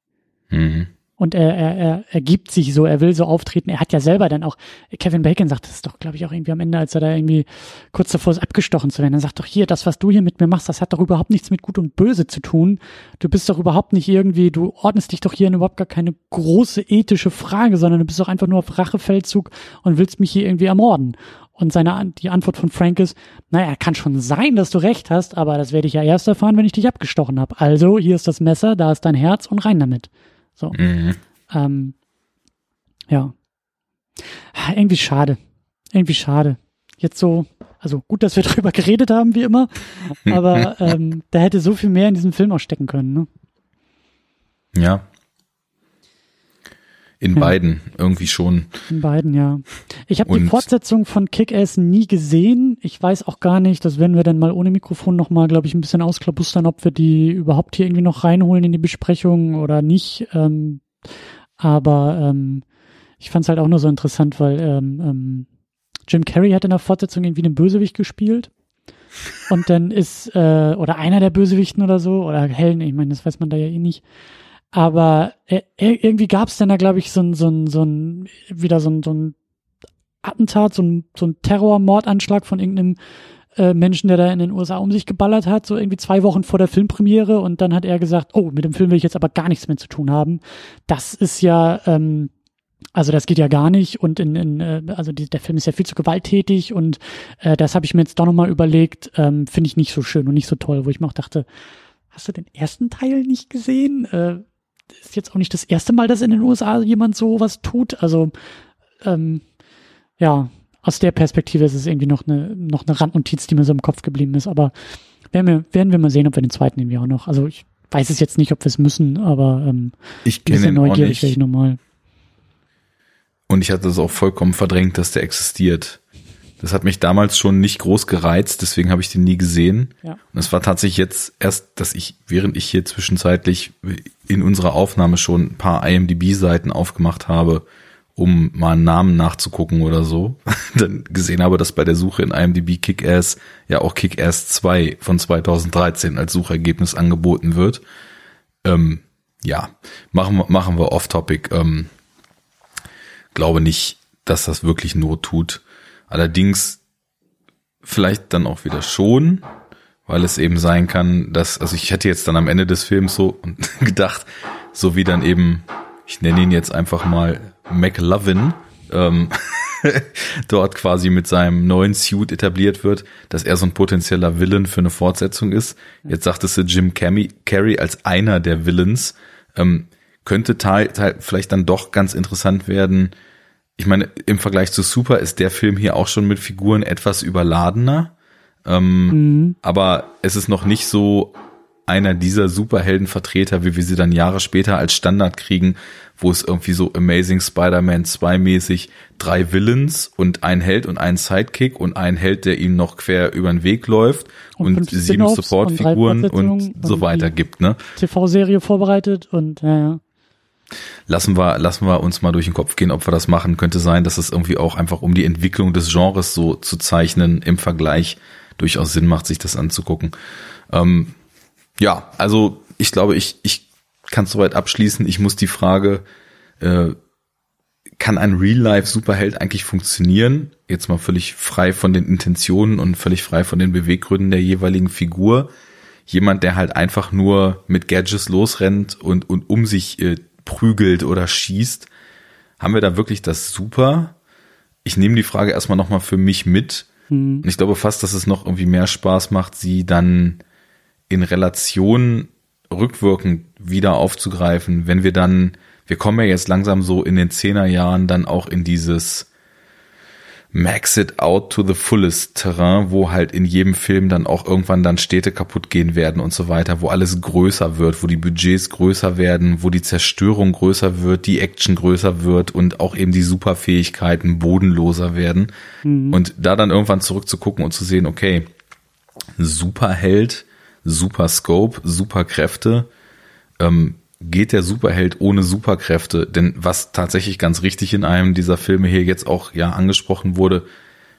Mhm und er, er, er, er gibt sich so, er will so auftreten. Er hat ja selber dann auch, Kevin Bacon sagt das doch, glaube ich, auch irgendwie am Ende, als er da irgendwie kurz davor ist, abgestochen zu werden. Er sagt doch hier, das, was du hier mit mir machst, das hat doch überhaupt nichts mit Gut und Böse zu tun. Du bist doch überhaupt nicht irgendwie, du ordnest dich doch hier in überhaupt gar keine große ethische Frage, sondern du bist doch einfach nur auf Rachefeldzug und willst mich hier irgendwie ermorden. Und seine, die Antwort von Frank ist, naja, kann schon sein, dass du recht hast, aber das werde ich ja erst erfahren, wenn ich dich abgestochen habe. Also, hier ist das Messer, da ist dein Herz und rein damit. So. Mhm. Ähm, ja. Irgendwie schade. Irgendwie schade. Jetzt so, also gut, dass wir darüber geredet haben, wie immer, aber ähm, da hätte so viel mehr in diesem Film auch stecken können, ne? Ja. In ja. beiden irgendwie schon. In beiden, ja. Ich habe die Fortsetzung von Kick-Ass nie gesehen. Ich weiß auch gar nicht, das werden wir dann mal ohne Mikrofon nochmal, glaube ich, ein bisschen ausklabustern, ob wir die überhaupt hier irgendwie noch reinholen in die Besprechung oder nicht. Ähm, aber ähm, ich fand es halt auch nur so interessant, weil ähm, ähm, Jim Carrey hat in der Fortsetzung irgendwie einen Bösewicht gespielt. Und dann ist, äh, oder einer der Bösewichten oder so, oder Helen, ich meine, das weiß man da ja eh nicht. Aber äh, irgendwie gab es dann da, glaube ich, so ein, so ein, so ein, wieder so ein, so ein Attentat, so ein, so ein Terrormordanschlag von irgendeinem äh, Menschen, der da in den USA um sich geballert hat, so irgendwie zwei Wochen vor der Filmpremiere und dann hat er gesagt, oh, mit dem Film will ich jetzt aber gar nichts mehr zu tun haben. Das ist ja, ähm, also das geht ja gar nicht und in, in äh, also die, der Film ist ja viel zu gewalttätig und äh, das habe ich mir jetzt doch nochmal überlegt, ähm, finde ich nicht so schön und nicht so toll, wo ich mir auch dachte, hast du den ersten Teil nicht gesehen? Äh, ist jetzt auch nicht das erste Mal, dass in den USA jemand so was tut. Also ähm, ja, aus der Perspektive ist es irgendwie noch eine, noch eine Randnotiz, die mir so im Kopf geblieben ist. Aber werden wir, werden wir mal sehen, ob wir den zweiten irgendwie auch noch. Also ich weiß es jetzt nicht, ob wir es müssen, aber ähm, ich kenne ihn neugierig wäre ich nochmal. Und ich hatte es auch vollkommen verdrängt, dass der existiert. Das hat mich damals schon nicht groß gereizt, deswegen habe ich den nie gesehen. Ja. Und es war tatsächlich jetzt erst, dass ich, während ich hier zwischenzeitlich in unserer Aufnahme schon ein paar IMDb-Seiten aufgemacht habe, um mal einen Namen nachzugucken oder so, dann gesehen habe, dass bei der Suche in IMDb Kick-Ass ja auch Kick-Ass 2 von 2013 als Suchergebnis angeboten wird. Ähm, ja, machen wir, machen wir off-topic. Ähm, glaube nicht, dass das wirklich Not tut. Allerdings vielleicht dann auch wieder schon, weil es eben sein kann, dass, also ich hätte jetzt dann am Ende des Films so gedacht, so wie dann eben, ich nenne ihn jetzt einfach mal McLovin, ähm, dort quasi mit seinem neuen Suit etabliert wird, dass er so ein potenzieller Villain für eine Fortsetzung ist. Jetzt sagtest du Jim Carrey als einer der Villains. Ähm, könnte teil, teil, vielleicht dann doch ganz interessant werden. Ich meine, im Vergleich zu Super ist der Film hier auch schon mit Figuren etwas überladener. Ähm, mhm. Aber es ist noch nicht so einer dieser Superheldenvertreter, wie wir sie dann Jahre später als Standard kriegen, wo es irgendwie so Amazing Spider-Man 2 mäßig drei Villains und ein Held und ein Sidekick und ein Held, der ihm noch quer über den Weg läuft und, und sieben Supportfiguren und, und, so weiter gibt, ne? TV-Serie vorbereitet und ja, ja. Lassen wir, lassen wir uns mal durch den Kopf gehen, ob wir das machen. Könnte sein, dass es irgendwie auch einfach um die Entwicklung des Genres so zu zeichnen im Vergleich durchaus Sinn macht, sich das anzugucken. Ähm, ja, also ich glaube, ich, ich kann es soweit abschließen. Ich muss die Frage, äh, kann ein Real-Life-Superheld eigentlich funktionieren? Jetzt mal völlig frei von den Intentionen und völlig frei von den Beweggründen der jeweiligen Figur. Jemand, der halt einfach nur mit Gadgets losrennt und, und um sich äh, prügelt oder schießt. Haben wir da wirklich das Super? Ich nehme die Frage erstmal nochmal für mich mit. Mhm. Und ich glaube fast, dass es noch irgendwie mehr Spaß macht, sie dann in Relation rückwirkend wieder aufzugreifen, wenn wir dann, wir kommen ja jetzt langsam so in den Zehnerjahren dann auch in dieses Max it out to the fullest Terrain, wo halt in jedem Film dann auch irgendwann dann Städte kaputt gehen werden und so weiter, wo alles größer wird, wo die Budgets größer werden, wo die Zerstörung größer wird, die Action größer wird und auch eben die Superfähigkeiten bodenloser werden. Mhm. Und da dann irgendwann zurückzugucken und zu sehen, okay, Superheld, super Scope, super Kräfte, ähm, geht der Superheld ohne Superkräfte? Denn was tatsächlich ganz richtig in einem dieser Filme hier jetzt auch ja angesprochen wurde,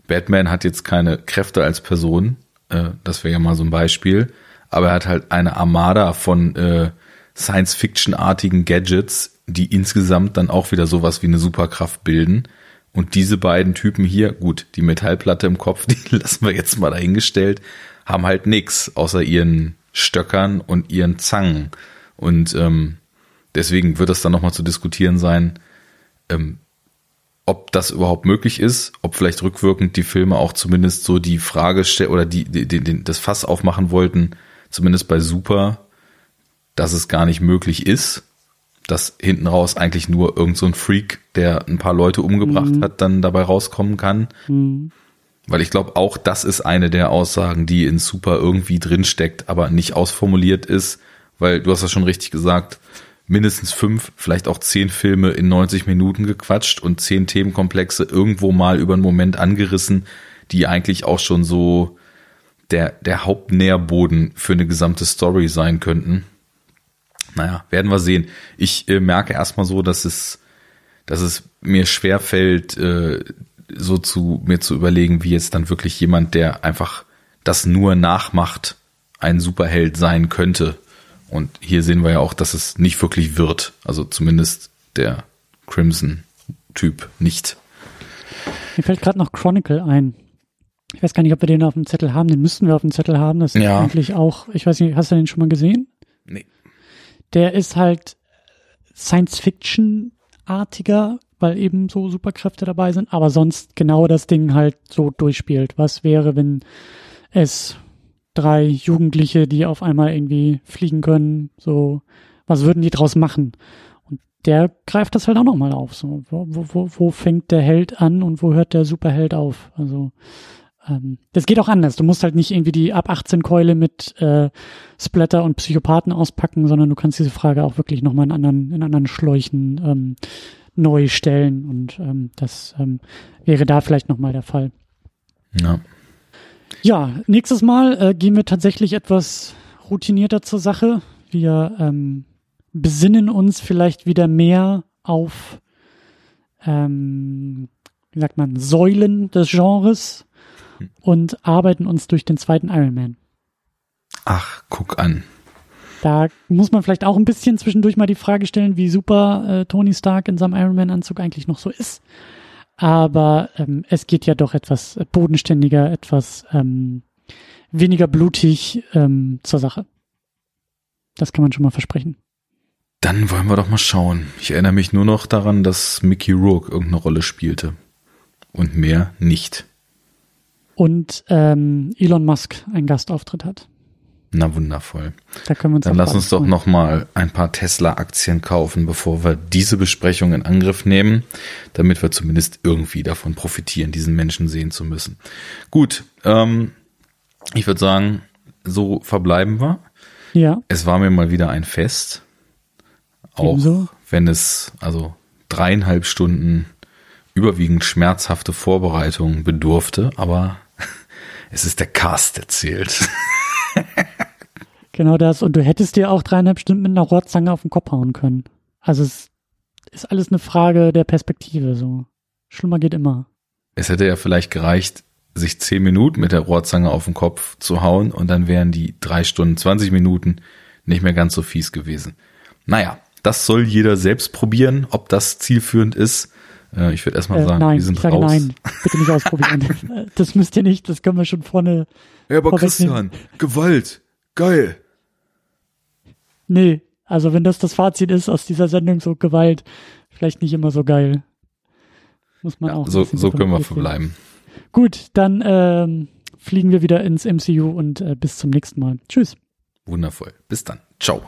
Batman hat jetzt keine Kräfte als Person, äh, das wäre ja mal so ein Beispiel, aber er hat halt eine Armada von äh, Science-Fiction-artigen Gadgets, die insgesamt dann auch wieder sowas wie eine Superkraft bilden. Und diese beiden Typen hier, gut, die Metallplatte im Kopf, die lassen wir jetzt mal dahingestellt, haben halt nix außer ihren Stöckern und ihren Zangen. Und ähm, deswegen wird es dann nochmal zu diskutieren sein, ähm, ob das überhaupt möglich ist, ob vielleicht rückwirkend die Filme auch zumindest so die Frage oder die, die, die, das Fass aufmachen wollten, zumindest bei Super, dass es gar nicht möglich ist, dass hinten raus eigentlich nur irgend so ein Freak, der ein paar Leute umgebracht mhm. hat, dann dabei rauskommen kann. Mhm. Weil ich glaube, auch das ist eine der Aussagen, die in Super irgendwie drinsteckt, aber nicht ausformuliert ist, weil du hast das schon richtig gesagt, mindestens fünf, vielleicht auch zehn Filme in 90 Minuten gequatscht und zehn Themenkomplexe irgendwo mal über einen Moment angerissen, die eigentlich auch schon so der, der Hauptnährboden für eine gesamte Story sein könnten. Naja, werden wir sehen. Ich äh, merke erstmal so, dass es, dass es mir schwer fällt, äh, so zu mir zu überlegen, wie jetzt dann wirklich jemand, der einfach das nur nachmacht, ein Superheld sein könnte. Und hier sehen wir ja auch, dass es nicht wirklich wird. Also zumindest der Crimson-Typ nicht. Mir fällt gerade noch Chronicle ein. Ich weiß gar nicht, ob wir den auf dem Zettel haben. Den müssten wir auf dem Zettel haben. Das ist ja. eigentlich auch, ich weiß nicht, hast du den schon mal gesehen? Nee. Der ist halt Science-Fiction-artiger weil eben so Superkräfte dabei sind, aber sonst genau das Ding halt so durchspielt. Was wäre, wenn es drei Jugendliche, die auf einmal irgendwie fliegen können, so, was würden die draus machen? Und der greift das halt auch nochmal auf. So, wo, wo, wo fängt der Held an und wo hört der Superheld auf? Also, ähm, das geht auch anders. Du musst halt nicht irgendwie die ab 18 Keule mit äh, Splatter und Psychopathen auspacken, sondern du kannst diese Frage auch wirklich nochmal in anderen, in anderen Schläuchen ähm, neu stellen und ähm, das ähm, wäre da vielleicht nochmal der Fall. Ja. Ja, nächstes Mal äh, gehen wir tatsächlich etwas routinierter zur Sache. Wir ähm, besinnen uns vielleicht wieder mehr auf, ähm, wie sagt man, Säulen des Genres und arbeiten uns durch den zweiten Iron Man. Ach, guck an. Da muss man vielleicht auch ein bisschen zwischendurch mal die Frage stellen, wie super äh, Tony Stark in seinem Iron Man-Anzug eigentlich noch so ist. Aber ähm, es geht ja doch etwas bodenständiger, etwas ähm, weniger blutig ähm, zur Sache. Das kann man schon mal versprechen. Dann wollen wir doch mal schauen. Ich erinnere mich nur noch daran, dass Mickey Rourke irgendeine Rolle spielte. Und mehr nicht. Und ähm, Elon Musk einen Gastauftritt hat. Na wundervoll. Da können wir uns Dann lass uns doch noch mal ein paar Tesla-Aktien kaufen, bevor wir diese Besprechung in Angriff nehmen, damit wir zumindest irgendwie davon profitieren, diesen Menschen sehen zu müssen. Gut, ähm, ich würde sagen, so verbleiben wir. Ja, Es war mir mal wieder ein Fest, auch Ebenso. wenn es also dreieinhalb Stunden überwiegend schmerzhafte Vorbereitung bedurfte, aber es ist der Cast, der zählt. Genau das. Und du hättest dir auch dreieinhalb Stunden mit einer Rohrzange auf den Kopf hauen können. Also es ist alles eine Frage der Perspektive. So schlimmer geht immer. Es hätte ja vielleicht gereicht, sich zehn Minuten mit der Rohrzange auf den Kopf zu hauen und dann wären die drei Stunden, 20 Minuten nicht mehr ganz so fies gewesen. Naja, das soll jeder selbst probieren, ob das zielführend ist. Äh, Ich würde erstmal Äh, sagen, nein, wir sind ich sage raus. nein. Bitte nicht ausprobieren. Das müsst ihr nicht. Das können wir schon vorne. Ja, aber. Christian, Gewalt, geil. Nee, also wenn das das Fazit ist aus dieser Sendung, so Gewalt, vielleicht nicht immer so geil. Muss man Ja, auch. so, so können wir verbleiben. Gut, dann ähm, fliegen wir wieder ins MCU und äh, bis zum nächsten Mal. Tschüss. Wundervoll. Bis dann. Ciao.